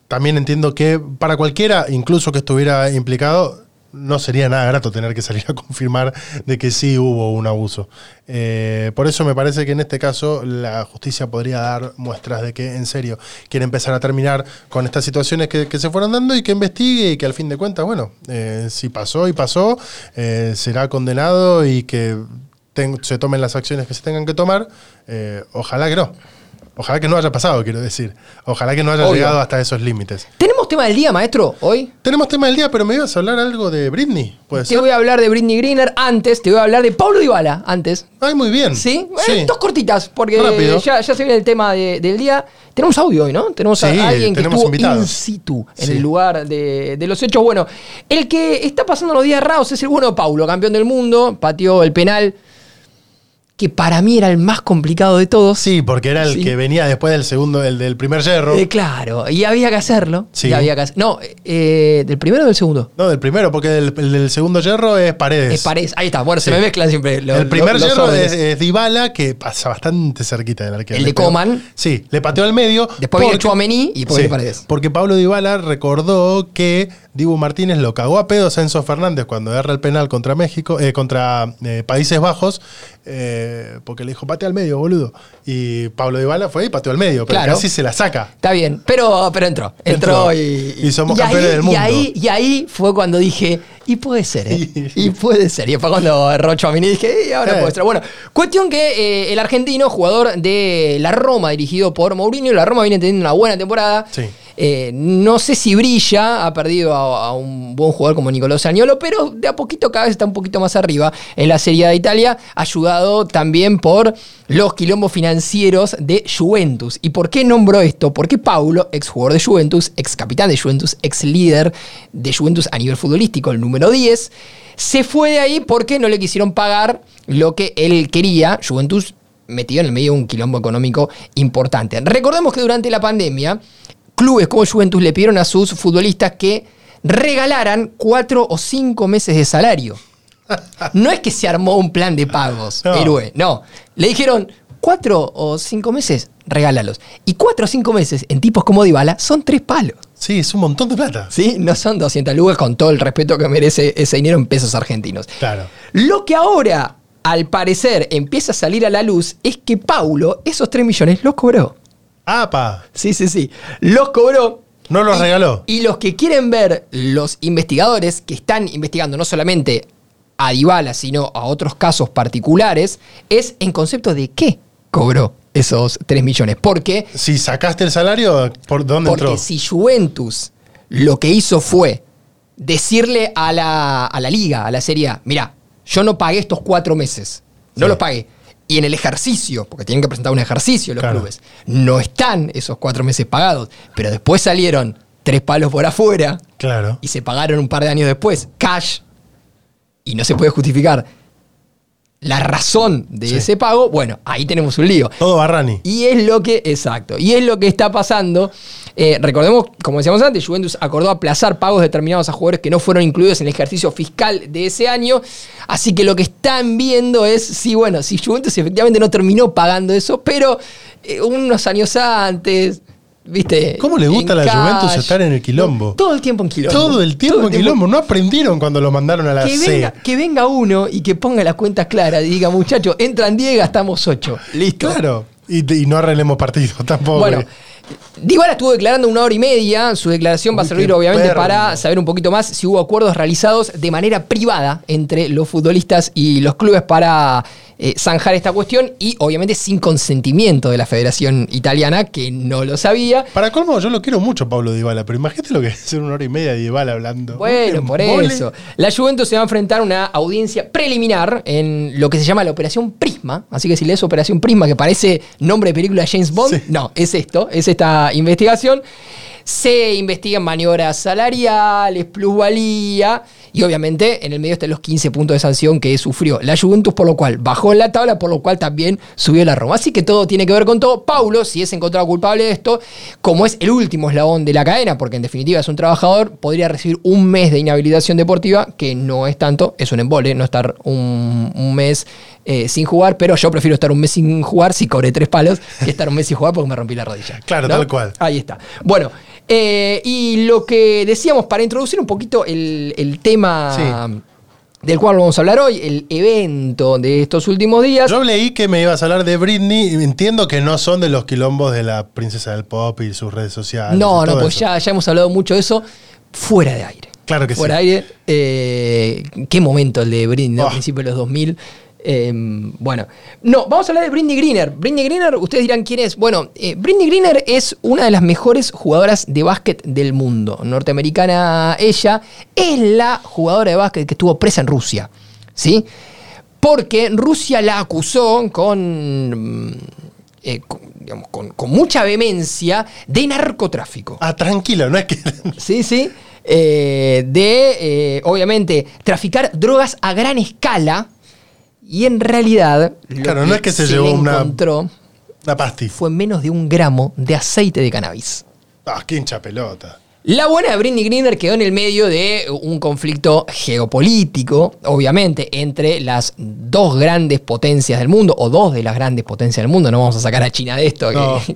también entiendo que para cualquiera, incluso que estuviera implicado, no sería nada grato tener que salir a confirmar de que sí hubo un abuso. Eh, por eso me parece que en este caso la justicia podría dar muestras de que en serio quiere empezar a terminar con estas situaciones que, se fueron dando y que investigue y que al fin de cuentas, bueno, eh, si pasó y pasó, eh, será condenado y que se tomen las acciones que se tengan que tomar. Eh, ojalá que no. Ojalá que no haya pasado, quiero decir. Ojalá que no haya Obvio. llegado hasta esos límites. ¿Tenemos tema del día, maestro, hoy? Tenemos tema del día, pero me ibas a hablar algo de Britney. ¿Puede Te ser? voy a hablar de Britney Greener antes, te voy a hablar de Pablo Dybala antes. Ay, muy bien. ¿Sí? Eh, dos cortitas, porque Rápido. ya, ya se viene el tema de- del día. Tenemos audio hoy, ¿no? Tenemos a Sí, alguien que tenemos estuvo invitados. in situ en Sí. el lugar de, de los hechos. Bueno, el que está pasando los días raros es el bueno Paulo, campeón del mundo, pateó el penal, que para mí era el más complicado de todos. Sí, porque era el Sí. que venía después del segundo, el del primer hierro. Eh, claro, y había que hacerlo. Sí. y había que hacer- No, eh, ¿del primero o del segundo? No, del primero, porque el, el del segundo hierro es Paredes. Es Paredes. Ahí está, bueno, se me mezclan siempre los el primer los órdenes. es, es Dybala, que pasa bastante cerquita del arquero. El de Coman. Sí, le pateó al medio. Después viene porque- Chouameni y después viene Paredes. Porque Pablo Dybala recordó que Dibu Martínez lo cagó a pedos a Enzo Fernández cuando erra el penal contra México, eh, contra eh, Países Bajos, eh, porque le dijo pate al medio, boludo. Y Pablo Dybala fue y pateó al medio, pero Claro. casi se la saca. Está bien, pero, pero entró. Entró, Entró. y, Y somos campeones del mundo. Y ahí, y ahí fue cuando dije, y puede ser, ¿eh? y puede ser. Y después cuando Rocho a mí dije, y ahora Eh. puede ser. Bueno, cuestión que eh, el argentino, jugador de la Roma, dirigido por Mourinho, la Roma viene teniendo una buena temporada. Sí. Eh, no sé si brilla, ha perdido a, un buen jugador como Nicolás Añolo, pero de a poquito cada vez está un poquito más arriba en la Serie de Italia, ayudado también por los quilombos financieros de Juventus. ¿Y por qué nombro esto? Porque Paulo, ex jugador de Juventus, ex capitán de Juventus, ex líder de Juventus a nivel futbolístico, el número 10, se fue de ahí porque no le quisieron pagar lo que él quería. Juventus metido en el medio de un quilombo económico importante. Recordemos que durante la pandemia, clubes como Juventus le pidieron a sus futbolistas que regalaran cuatro o cinco meses de salario. No es que se armó un plan de pagos, No. héroe, no. Le dijeron, cuatro o cinco meses, regálalos. Y cuatro o cinco meses en tipos como Dybala son tres palos. Sí, es un montón de plata. ¿Sí? No son 200 lucas con todo el respeto que merece ese dinero en pesos argentinos. Claro. Lo que ahora, al parecer, empieza a salir a la luz es que Paulo esos 3 millones los cobró. ¡Apa! Sí, sí, sí. Los cobró. No los Y- regaló. Y los que quieren ver, los investigadores que están investigando no solamente a Dybala, sino a otros casos particulares, es en concepto de qué cobró esos 3 millones. Porque Si sacaste el salario, ¿por dónde porque entró? si Juventus lo que hizo fue decirle a la, a la liga, a la Serie A, mira, yo no pagué estos cuatro meses, no Sí. los pagué. Y en el ejercicio, porque tienen que presentar un ejercicio los Claro. clubes, no están esos cuatro meses pagados, pero después salieron tres palos por afuera Claro. y se pagaron un par de años después, cash, y no se puede justificar la razón de Sí. ese pago, bueno, ahí tenemos un lío. Todo Barrani. Y es lo que, exacto, y es lo que está pasando. Eh, recordemos, como decíamos antes, Juventus acordó aplazar pagos determinados a jugadores que no fueron incluidos en el ejercicio fiscal de ese año. Así que lo que están viendo es si, bueno, si Juventus efectivamente no terminó pagando eso, pero eh, unos años antes, ¿viste? ¿Cómo le gusta a la En Juventus estar en el quilombo? Todo el tiempo en quilombo. Todo el tiempo en quilombo. No aprendieron cuando lo mandaron a la Que C. venga, que venga uno y que ponga las cuentas claras y diga, muchachos, entran 10, gastamos 8. Listo. Claro. Y, y no arreglemos partidos tampoco. Bueno, Dybala estuvo declarando una hora y media. Su declaración va a servir obviamente perro. para saber un poquito más si hubo acuerdos realizados de manera privada entre los futbolistas y los clubes para eh, zanjar esta cuestión y obviamente sin consentimiento de la Federación Italiana, que no lo sabía. Para colmo, yo lo quiero mucho, Pablo Dybala, pero imagínate lo que es una hora y media de Dybala hablando. Bueno, por eso. La Juventus se va a enfrentar a una audiencia preliminar en lo que se llama la Operación Prisma. Así que si lees Operación Prisma, que parece nombre de película de James Bond, Sí. no, es esto, es esta investigación. Se investigan maniobras salariales, plusvalía y obviamente en el medio están los 15 puntos de sanción que sufrió la Juventus, por lo cual bajó en la tabla, por lo cual también subió la Roma. Así que todo tiene que ver con todo. Paulo, si es encontrado culpable de esto, como es el último eslabón de la cadena, porque en definitiva es un trabajador, podría recibir un mes de inhabilitación deportiva, que no es tanto, es un embole, no estar un, un mes eh, sin jugar, pero yo prefiero estar un mes sin jugar si cobré tres palos que estar un mes sin jugar porque me rompí la rodilla. Claro, tal cual. Ahí está. Bueno, eh, y lo que decíamos para introducir un poquito el, el tema Sí. del cual vamos a hablar hoy, el evento de estos últimos días. Yo leí que me ibas a hablar de Britney. y Entiendo que no son de los quilombos de la princesa del pop y sus redes sociales. no, no, pues ya, ya hemos hablado mucho de eso fuera de aire. Claro que fuera sí. de aire. eh, qué momento el de Britney. Oh. a principios de los 2000. Eh, bueno, no, vamos a hablar de Britney Greener. Britney Greener, ustedes dirán quién es. Bueno, eh, Britney Greener es una de las mejores jugadoras de básquet del mundo. Norteamericana ella, es la jugadora de básquet que estuvo presa en Rusia. ¿Sí? Porque Rusia la acusó con, mm, eh, con, digamos, con- con mucha vehemencia de narcotráfico. Ah, tranquilo, no es que. Sí, sí. Eh, de, eh, obviamente, traficar drogas a gran escala. Y en realidad, lo Claro, no es que se llevó le una- encontró La pasti. fue menos de un gramo de aceite de cannabis. Ah, qué hincha pelota. La buena de Britney Greener quedó en el medio de un conflicto geopolítico, obviamente, entre las dos grandes potencias del mundo, o dos de las grandes potencias del mundo. No vamos a sacar a China de esto, que, No. que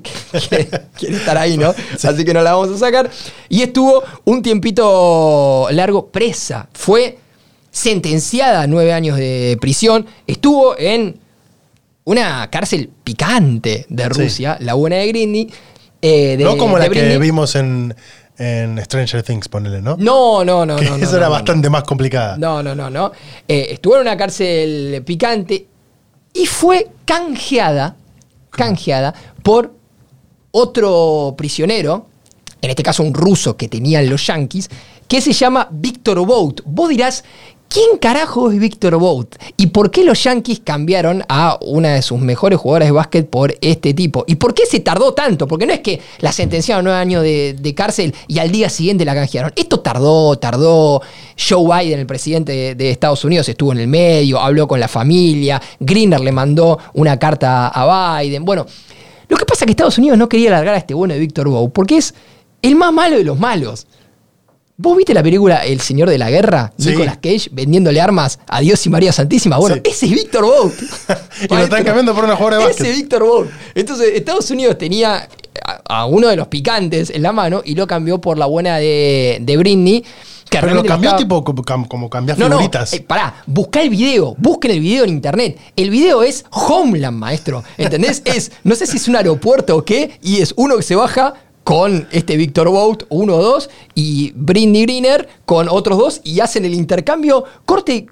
quiere, quiere estar ahí, ¿no? Así que no la vamos a sacar. Y estuvo un tiempito largo presa. Fue sentenciada a nueve años de prisión. Estuvo en una cárcel picante de Sí. Rusia, la buena de Britney. eh, de- no como la que vimos en, en Stranger Things, ponele, ¿no? No, no, no, que no. no, esa no, era bastante más complicada. No, no, no, no. Eh, estuvo en una cárcel picante y fue canjeada, canjeada por otro prisionero en este caso un ruso que tenían los Yankees, que se llama Victor Vogt. Vos dirás, ¿quién carajo es Victor Vogt? ¿Y por qué los Yankees cambiaron a una de sus mejores jugadoras de básquet por este tipo? ¿Y por qué se tardó tanto? Porque no es que la sentenciaron nueve años de, cárcel y al día siguiente la canjearon. Esto tardó, tardó. Joe Biden, el presidente de, Estados Unidos, estuvo en el medio, habló con la familia. Greener le mandó una carta a Biden. Bueno, lo que pasa es que Estados Unidos no quería largar a este bueno de Victor Vogt porque es el más malo de los malos. ¿Vos viste la película El Señor de la Guerra? Sí. Nicolas Cage vendiéndole armas a Dios y María Santísima. Bueno, Sí. ese es Víctor Vogt. Y lo están cambiando por una jugadora de Ese básquet. Víctor Vogt. Entonces, Estados Unidos tenía a, a uno de los picantes en la mano y lo cambió por la buena de, de Britney. Que Pero lo cambió tipo como, como cambiar no, no, eh, pará, buscá el video, busquen el video en internet. El video es Homeland, maestro. ¿Entendés? es, no sé si es un aeropuerto o qué, y es uno que se baja con este Victor Bout, uno o dos, y Britney Greener con otros dos, y hacen el intercambio. Corte,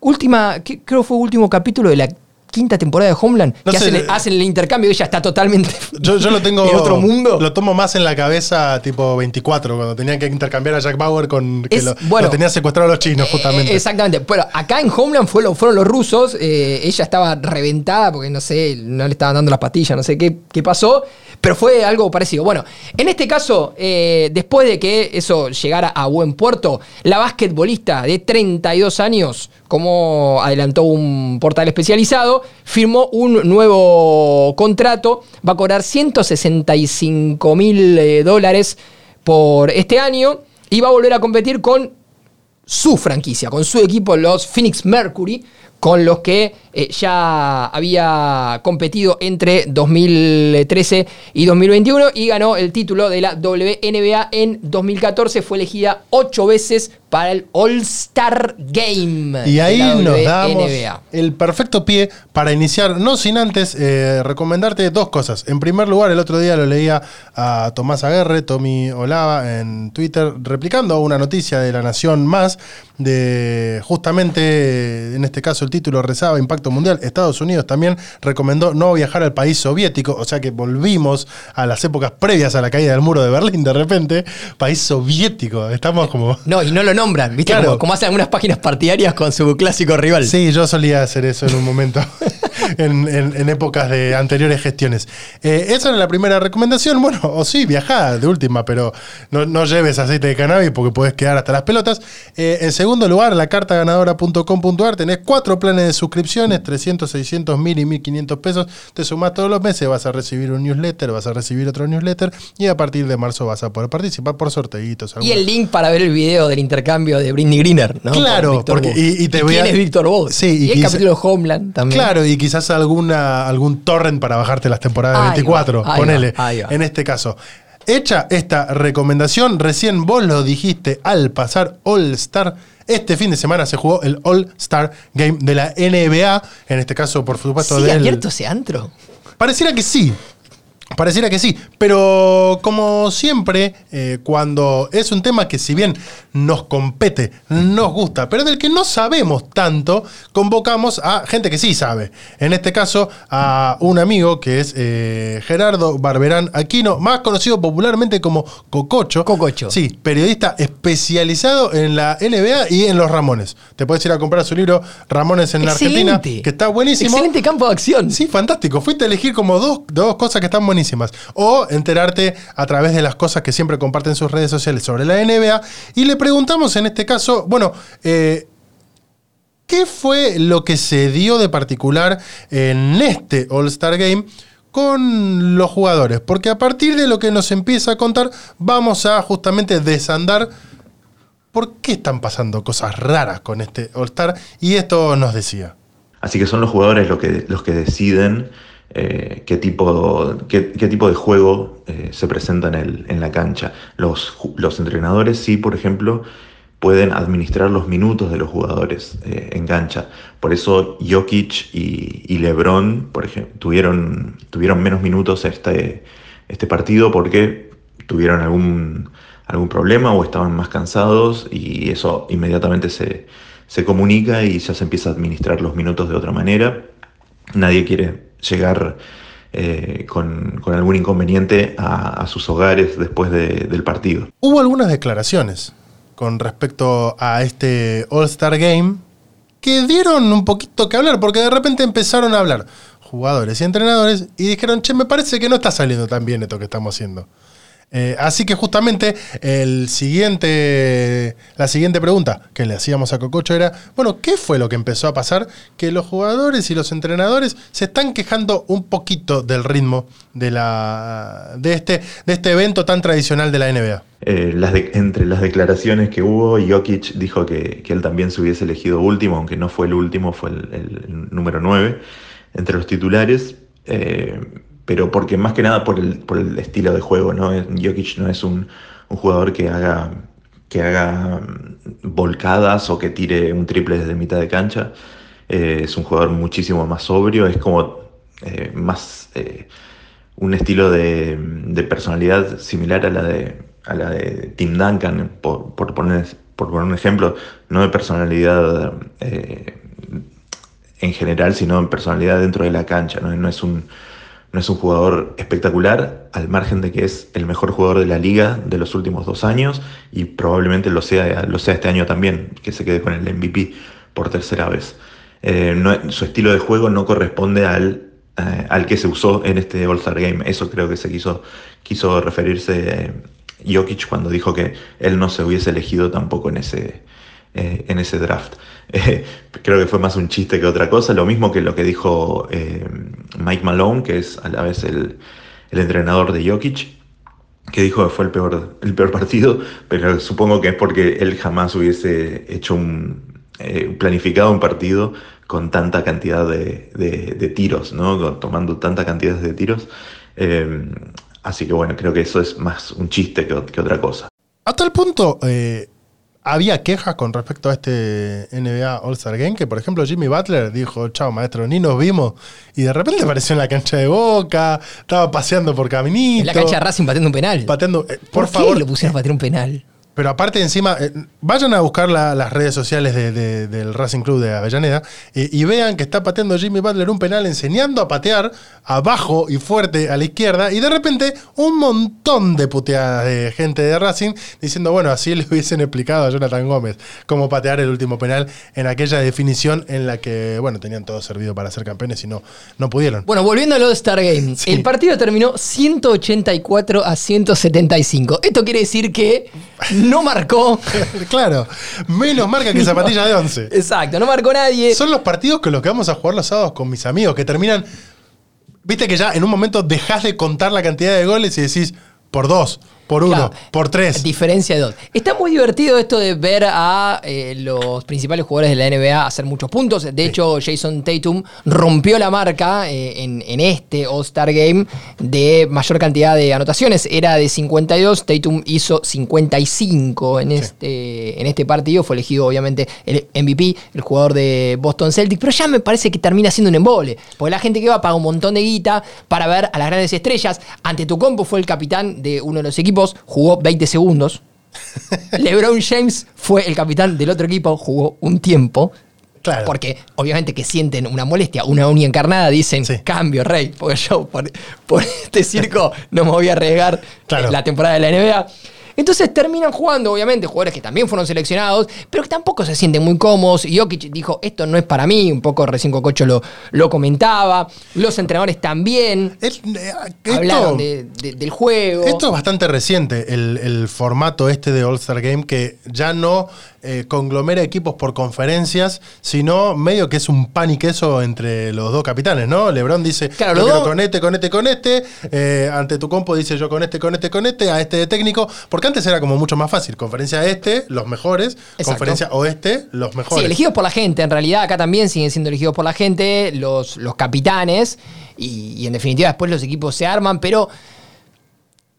última, ¿qué- creo fue último capítulo de la quinta temporada de Homeland, No que sé, hacen, el, hacen el intercambio y ella está totalmente Yo, yo lo tengo. en otro mundo. Lo tomo más en la cabeza, tipo 24, cuando tenían que intercambiar a Jack Bauer con. Que Es- lo, bueno. lo tenía secuestrado a los chinos, justamente. Eh, exactamente. Bueno, acá en Homeland fue lo- fueron los rusos. eh, ella estaba reventada porque no sé, no le estaban dando las pastillas, no sé qué, qué pasó. Pero fue algo parecido. Bueno, en este caso, eh, después de que eso llegara a buen puerto, la basquetbolista de 32 años, como adelantó un portal especializado, firmó un nuevo contrato. Va a cobrar 165 mil eh, dólares por este año y va a volver a competir con su franquicia, con su equipo, los Phoenix Mercury, con los que eh, ya había competido entre 2013 y 2021 y ganó el título de la WNBA en 2014. Fue elegida ocho veces para el All-Star Game. Y de ahí la nos damos el perfecto pie para iniciar, no sin antes eh, recomendarte dos cosas. En primer lugar, el otro día lo leía a Tomás Aguerre, Tommy Olava, en Twitter, replicando una noticia de La Nación Más, de justamente, en este caso el título rezaba Impacto Mundial. Estados Unidos también recomendó no viajar al país soviético, o sea que volvimos a las épocas previas a la caída del muro de Berlín, de repente, país soviético. Estamos como... No, y no lo nombran, ¿viste? Claro. Como, como hacen algunas páginas partidarias con su clásico rival. Sí, yo solía hacer eso en un momento, en, en- en épocas de anteriores gestiones. Eh, esa era la primera recomendación. Bueno, o sí, viajá de última, pero no, no lleves aceite de cannabis porque puedes quedar hasta las pelotas. Eh, en segundo lugar, la cartaganadora.com.ar tenés cuatro planes de suscripciones, 300, 600, 1000 y 1500 pesos. Te sumás todos los meses, vas a recibir un newsletter, vas a recibir otro newsletter y a partir de marzo vas a poder participar por sorteitos. Y el link para ver el video del intercambio de Britney Greener, ¿no? Claro, porque- y- y te voy quién a- es Víctor Vogt? Sí, y y, el quizá- capítulo Homeland también. Claro, y quizás alguna, algún torrent para bajarte las temporadas va, 24, ahí ponele, va, ahí va. en este caso. Hecha esta recomendación, recién vos lo dijiste al pasar All Star. Este fin de semana se jugó el All Star Game de la NBA, en este caso, por supuesto, ¿Sigue del. abierto ese antro? Pareciera que sí. Pareciera que sí, pero como siempre, eh, cuando es un tema que si bien nos compete, nos gusta, pero del que no sabemos tanto, convocamos a gente que sí sabe. En este caso, a un amigo que es eh, Gerardo Barberán Aquino, más conocido popularmente como Cococho. Cococho. Sí, periodista especializado en la NBA y en los Ramones. Te puedes ir a comprar su libro Ramones en la Argentina, que está buenísimo. Excelente campo de acción. Sí, fantástico. Fuiste a elegir como dos, dos cosas que están buenísimas. O enterarte a través de las cosas que siempre comparten en sus redes sociales sobre la NBA. Y le preguntamos en este caso, bueno, eh, ¿qué fue lo que se dio de particular en este All-Star Game? con los jugadores, porque a partir de lo que nos empieza a contar, vamos a justamente desandar por qué están pasando cosas raras con este All-Star, y esto nos decía. Así que son los jugadores los que, los que deciden eh, qué, tipo, qué, qué tipo de juego eh, se presenta en, el- en la cancha. Los, los entrenadores sí, por ejemplo, pueden administrar los minutos de los jugadores eh, en cancha. Por eso Jokic y, y LeBron, por ejemplo, tuvieron, tuvieron menos minutos este, este partido porque tuvieron algún, algún problema o estaban más cansados y eso inmediatamente se, se comunica y ya se empieza a administrar los minutos de otra manera. Nadie quiere llegar eh, con, algún inconveniente a, sus hogares después de, del partido. Hubo algunas declaraciones con respecto a este All-Star Game que dieron un poquito que hablar, porque de repente empezaron a hablar jugadores y entrenadores y dijeron, che, me parece que no está saliendo tan bien esto que estamos haciendo. Eh, así que justamente el siguiente, la siguiente pregunta que le hacíamos a Cococho era, bueno, ¿qué fue lo que empezó a pasar? Que los jugadores y los entrenadores se están quejando un poquito del ritmo de, la, de, este, de este evento tan tradicional de la NBA. Eh, entre las declaraciones que hubo, Jokic dijo que, que, él también se hubiese elegido último, aunque no fue el último, fue el número 9 entre los titulares. Eh, pero porque más que nada por el, por el estilo de juego, ¿no? Jokic no es un, un jugador que haga, que haga mm, volcadas o que tire un triple desde mitad de cancha. Eh, es un jugador muchísimo más sobrio, es como eh, más eh, un estilo de, de, personalidad similar a la de, a la de Tim Duncan, por, por, poner, por poner un ejemplo, no de personalidad eh, en general, sino en personalidad dentro de la cancha, ¿no? no es un no es un jugador espectacular, al margen de que es el mejor jugador de la liga de los últimos dos años y probablemente lo sea, lo sea este año también, que se quede con el MVP por tercera vez. Eh, no, su estilo de juego no corresponde al, eh, al que se usó en este All-Star Game. Eso creo que se quiso, quiso referirse eh, Jokic cuando dijo que él no se hubiese elegido tampoco en ese, eh, en ese draft. Eh, creo que fue más un chiste que otra cosa, lo mismo que lo que dijo eh, Mike Malone, que es a la vez el, el, entrenador de Jokic, que dijo que fue el peor, el peor partido, pero supongo que es porque él jamás hubiese hecho un, planificado un partido con tanta cantidad de, de, tiros, ¿no? tomando tanta cantidad de tiros. así que bueno, creo que eso es más un chiste que, que otra cosa. A tal punto, había quejas con respecto a este NBA All-Star Game, que por ejemplo Jimmy Butler dijo, chao maestro, ni nos vimos, y de repente apareció en la cancha de Boca, estaba paseando por caminito. En la cancha de Racing pateando un penal. Pateando, eh, por, por favor. qué lo pusieron a patear un penal? Pero aparte encima, eh, vayan a buscar la, las redes sociales de, de, del Racing Club de Avellaneda eh, y vean que está pateando Jimmy Butler un penal enseñando a patear abajo y fuerte a la izquierda y de repente un montón de puteadas de gente de Racing diciendo, bueno, así le hubiesen explicado a Jonathan Gómez cómo patear el último penal en aquella definición en la que, bueno, tenían todo servido para ser campeones y no, no pudieron. Bueno, volviendo al All-Star Game, sí. el partido terminó 184 a 175. Esto quiere decir que no marcó. claro, menos marca que zapatilla de 11. Exacto, no marcó nadie. Son los partidos con los que vamos a jugar los sábados con mis amigos, que terminan. Viste que ya en un momento dejas de contar la cantidad de goles y decís por dos, por uno, claro, por tres. Diferencia de dos. Está muy divertido esto de ver a eh, los principales jugadores de la NBA hacer muchos puntos. De sí. hecho, Jason Tatum rompió la marca eh, en, en, este All-Star Game de mayor cantidad de anotaciones. Era de 52, Tatum hizo 55 en, sí. este, en este partido. Fue elegido, obviamente, el MVP, el jugador de Boston Celtics. Pero ya me parece que termina siendo un embole. Porque la gente que va paga un montón de guita para ver a las grandes estrellas. Ante tu compo fue el capitán de uno de los equipos, jugó 20 segundos. LeBron James fue el capitán del otro equipo, jugó un tiempo. Claro. Porque obviamente que sienten una molestia, una uña encarnada, dicen sí. cambio, rey, porque yo por, por, este circo no me voy a arriesgar claro. la temporada de la NBA. Entonces terminan jugando, obviamente, jugadores que también fueron seleccionados, pero que tampoco se sienten muy cómodos. Y Jokic dijo, esto no es para mí, un poco recién Cococho lo, lo comentaba. Los entrenadores también es, eh, esto, hablaron de, de, del juego. Esto es bastante reciente, el, el formato este de All-Star Game, que ya no eh, conglomera equipos por conferencias, sino medio que es un pan y queso entre los dos capitanes, ¿no? Lebron dice, claro, yo quiero con este, con este, con este. Eh, ante tu compo dice yo con este, con este, con este, a este de técnico. Porque antes era como mucho más fácil. Conferencia este, los mejores. Exacto. Conferencia oeste, los mejores. Sí, elegidos por la gente. En realidad acá también siguen siendo elegidos por la gente los, los capitanes. Y, y en definitiva después los equipos se arman, pero...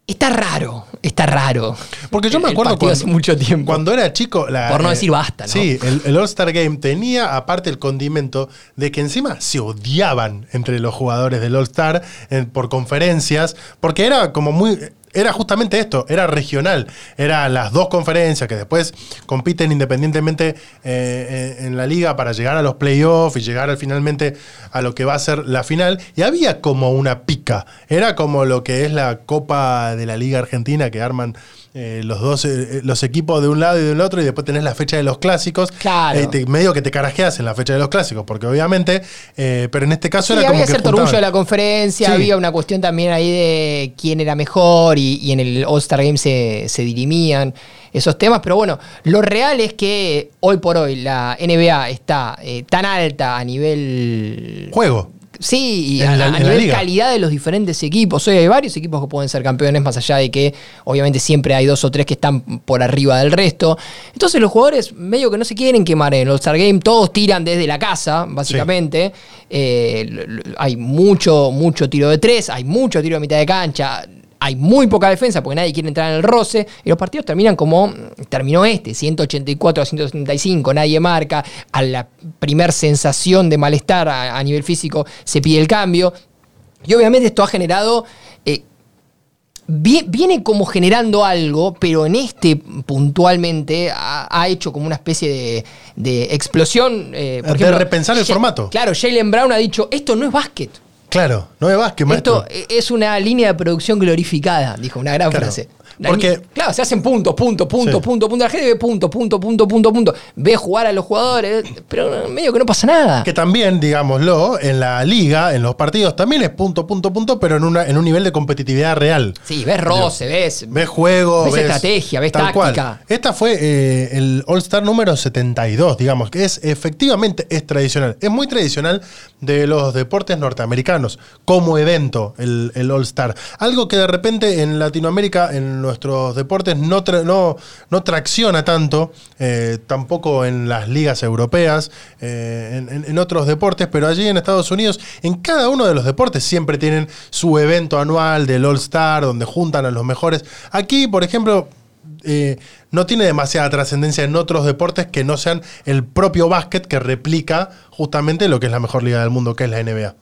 Está raro, está raro. Porque yo me acuerdo cuando, hace mucho tiempo. cuando era chico. La, Por no decir basta, ¿no? Sí, el, el All-Star Game tenía aparte el condimento de que encima se odiaban entre los jugadores del All-Star eh, por conferencias, porque era como muy era justamente esto, era regional, era las dos conferencias que después compiten independientemente eh, eh, en la liga para llegar a los playoffs y llegar al, finalmente a lo que va a ser la final. Y había como una pica, era como lo que es la Copa de la Liga Argentina que arman eh, los dos eh, los equipos de un lado y del otro y después tenés la fecha de los clásicos. Claro. Eh, te- medio que te carajeas en la fecha de los clásicos, porque obviamente, eh, pero en este caso Sí, era como había que cierto orgullo de la conferencia, Sí. había una cuestión también ahí de quién era mejor y, y en el All-Star Game se, se dirimían esos temas, pero bueno, lo real es que hoy por hoy la NBA está eh, tan alta a nivel... juego. Sí, y a, la- a nivel calidad de los diferentes equipos. Hoy hay varios equipos que pueden ser campeones, más allá de que obviamente siempre hay dos o tres que están por arriba del resto. Entonces los jugadores medio que no se quieren quemar en el All-Star Game, todos tiran desde la casa, básicamente. Eh, hay mucho, mucho tiro de tres, hay mucho tiro de mitad de cancha. Hay muy poca defensa porque nadie quiere entrar en el roce. Y los partidos terminan como mm, terminó este: 184 a 175, nadie marca. A la primer sensación de malestar a, a nivel físico se pide el cambio. Y obviamente esto ha generado. eh, vie- viene como generando algo, pero en este puntualmente ha, ha hecho como una especie de, de explosión. eh, por De ejemplo, repensar el formato. Claro, Jalen Brown ha dicho: esto no es básquet. Claro, no me vas que. Esto es una línea de producción glorificada, dijo una gran Claro. frase. Porque- claro, se hacen puntos, puntos, puntos, Sí. puntos, puntos. La gente ve punto, punto, punto, punto, punto. Ve jugar a los jugadores, pero medio que no pasa nada. Que también, digámoslo, en la liga, en los partidos, también es punto, punto, punto, pero en, una, en un nivel de competitividad real. Sí, ves roce, ves. Ves juego, Ves ves, estrategia, ves cual. táctica. Esta fue eh, el All-Star número 72, digamos, que es efectivamente es tradicional. Es muy tradicional de los deportes norteamericanos como evento, el, el All-Star. Algo que de repente en Latinoamérica, en nuestros deportes, no, tra- no, no tracciona tanto, eh, tampoco en las ligas europeas, eh, en, otros deportes, pero allí en Estados Unidos, en cada uno de los deportes siempre tienen su evento anual del All-Star, donde juntan a los mejores. Aquí, por ejemplo, eh, no tiene demasiada trascendencia en otros deportes que no sean el propio básquet que replica justamente lo que es la mejor liga del mundo, que es la NBA.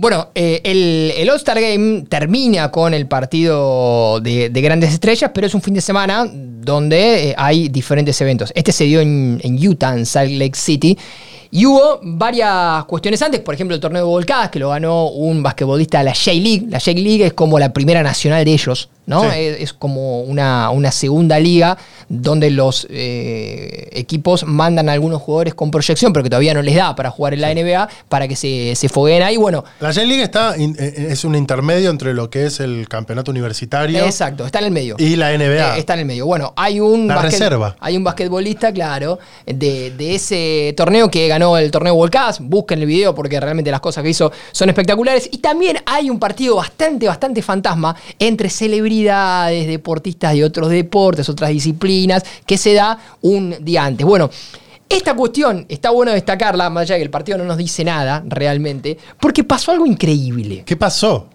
Bueno, eh, el, el All-Star Game termina con el partido de, de grandes estrellas, pero es un fin de semana donde eh, hay diferentes eventos. Este se dio en, en Utah, en Salt Lake City. Y hubo varias cuestiones antes, por ejemplo el torneo de volcadas que lo ganó un basquetbolista de la J-League. La J-League es como la primera nacional de ellos, ¿no? Sí. Es, es como una, una segunda liga donde los eh, equipos mandan a algunos jugadores con proyección, pero que todavía no les da para jugar en la NBA, para que se, se fogueen ahí. Bueno, La J-League está in- eh, es un intermedio entre lo que es el campeonato universitario Exacto, está en el medio. y la NBA. Eh, está en el medio. Bueno, hay un, La reserva. hay un basquetbolista, claro, de, de ese torneo que ganó el torneo Volcás. Busquen el video porque realmente las cosas que hizo son espectaculares. Y también hay un partido bastante, bastante fantasma entre celebridades, deportistas de otros deportes, otras disciplinas, que se da un día antes. Bueno. Esta cuestión está bueno destacarla, más allá de que el partido no nos dice nada realmente, porque pasó algo increíble. ¿Qué pasó?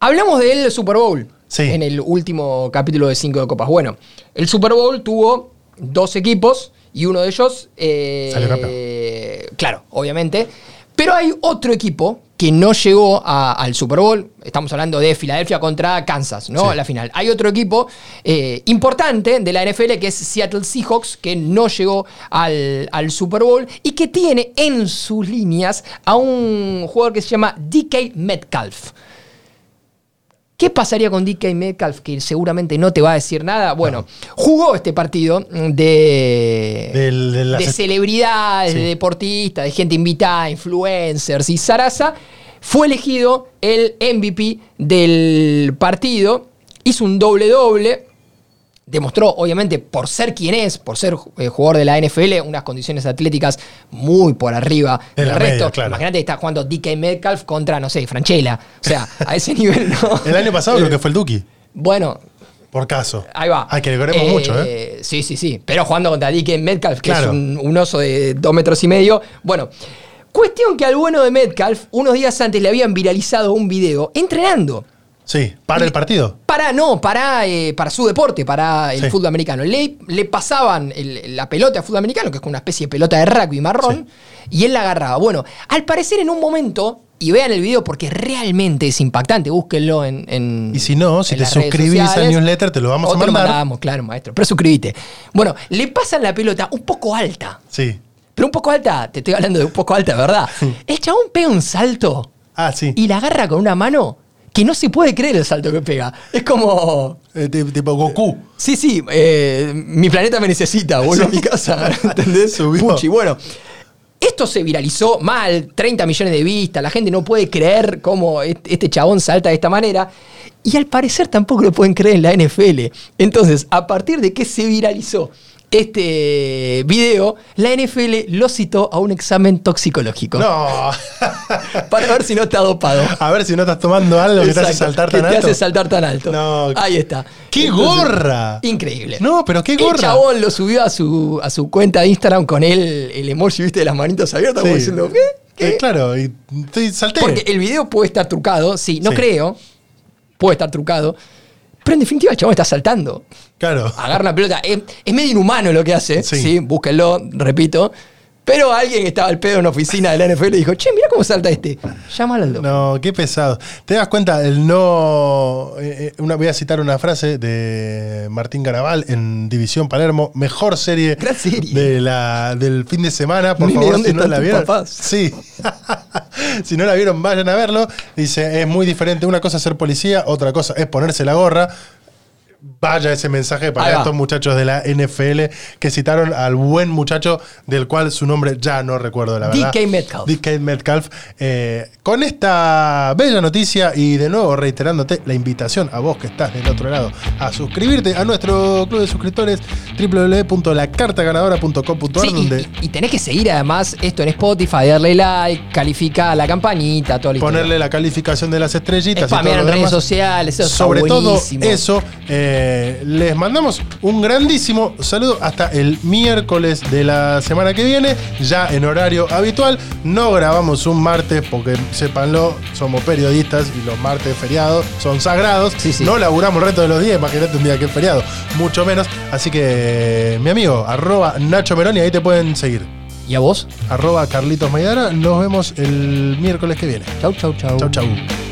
Hablamos del Super Bowl Sí. en el último capítulo de Cinco de Copas. Bueno, el Super Bowl tuvo dos equipos y uno de ellos. eh, Salió campeón. Claro, obviamente. Pero hay otro equipo que no llegó a- al Super Bowl. Estamos hablando de Filadelfia contra Kansas, ¿no? Sí. La final. Hay otro equipo eh, importante de la NFL que es Seattle Seahawks, que no llegó al, al Super Bowl y que tiene en sus líneas a un jugador que se llama DK Metcalf. ¿Qué pasaría con DK Metcalf? Que seguramente no te va a decir nada. Bueno, jugó este partido de, Del- de celebridades, Sí. de deportistas, de gente invitada, influencers y Sarasa. Fue elegido el MVP del partido. Hizo un doble-doble. Demostró, obviamente, por ser quien es, por ser eh, jugador de la NFL, unas condiciones atléticas muy por arriba De del resto. media, claro. Imagínate que está jugando DK Metcalf contra, no sé, Franchella. O sea, a ese nivel no. El año pasado creo que fue el Duki, Bueno, por caso. ahí va. Ay, que le queremos Eh, mucho, ¿eh? Sí, sí, sí. Pero jugando contra DK Metcalf, que Claro. es un, un oso de dos metros y medio. Bueno, cuestión que al bueno de Metcalf, unos días antes le habían viralizado un video entrenando. Sí, para el partido. Para, no, para, eh, para su deporte, para el Sí. fútbol americano. Le, le pasaban el- la pelota de fútbol americano, que es como una especie de pelota de rugby marrón, y él la agarraba. Bueno, al parecer en un momento y vean el video porque realmente es impactante. Búsquenlo en. en Y si no, si te suscribís al newsletter, te lo vamos O a te lo mandar. mandamos, claro, maestro. Pero suscríbete. Bueno, le pasan la pelota un poco alta. Sí. Pero un poco alta, te estoy hablando de un poco alta, ¿verdad? El chabón pega un salto Ah, sí. y la agarra con una mano que no se puede creer el salto que pega. Es como. Eh, ti- tipo Goku. Sí, sí, eh, mi planeta me necesita, vuelvo a mi casa. ¿Entendés? Subió. Puchi, bueno. Esto se viralizó mal, 30 millones de vistas, la gente no puede creer cómo este chabón salta de esta manera. Y al parecer tampoco lo pueden creer en la NFL. Entonces, a partir de que se viralizó este video, la NFL lo citó a un examen toxicológico. No. Para ver si no está dopado. A ver si no estás tomando algo que te hace Exacto, saltar que tan te alto. hace saltar tan alto. No. Ahí está. ¡Qué gorra! Increíble. No, pero qué El gorra. chabón lo subió a su, a su cuenta de Instagram con él, el emoji, viste, de las manitos abiertas, como Sí. diciendo, ¿qué? ¿Qué? Eh, claro, y estoy salté. Porque el video puede estar trucado, sí, no Sí. creo. Puede estar trucado. Pero en definitiva, el chabón está saltando. Claro. Agarra la pelota. Es, es medio inhumano lo que hace. Sí. Sí. búsquenlo, repito. Pero alguien que estaba al pedo en una oficina de la NFL dijo, che, mira cómo salta este. Llámalo al loco. No, qué pesado. ¿Te das cuenta? El no. eh, eh, una, voy a citar una frase de Martín Garabal en División Palermo. Mejor serie, serie. De la, del fin de semana. Por favor, ¿dónde si no la vieron. papás? Sí. si no la vieron, vayan a verlo. Dice: es muy diferente. Una cosa es ser policía, otra cosa es ponerse la gorra. Vaya ese mensaje para estos muchachos de la NFL que citaron al buen muchacho del cual su nombre ya no recuerdo, la verdad. DK Metcalf. DK Metcalf. Eh, con esta bella noticia y de nuevo reiterándote la invitación a vos que estás del otro lado a suscribirte a nuestro club de suscriptores www.lacartaganadora.com.ar Sí, donde y, y tenés que seguir además esto en Spotify, darle like, calificar la campanita, todo ponerle la calificación de las estrellitas Spamear en redes demás. sociales, eso Sobre todo eso, eh, les mandamos un grandísimo saludo hasta el miércoles de la semana que viene, ya en horario habitual. No grabamos un martes porque, sépanlo, somos periodistas y los martes feriados son sagrados. Sí, sí. No laburamos el resto de los días, imagínate un día que es feriado, mucho menos. Así que, mi amigo, arroba Nacho Meroni, ahí te pueden seguir. ¿Y a vos? Arroba Carlitos Maidana, nos vemos el miércoles que viene. Chau, chau, chau. Chau, chau.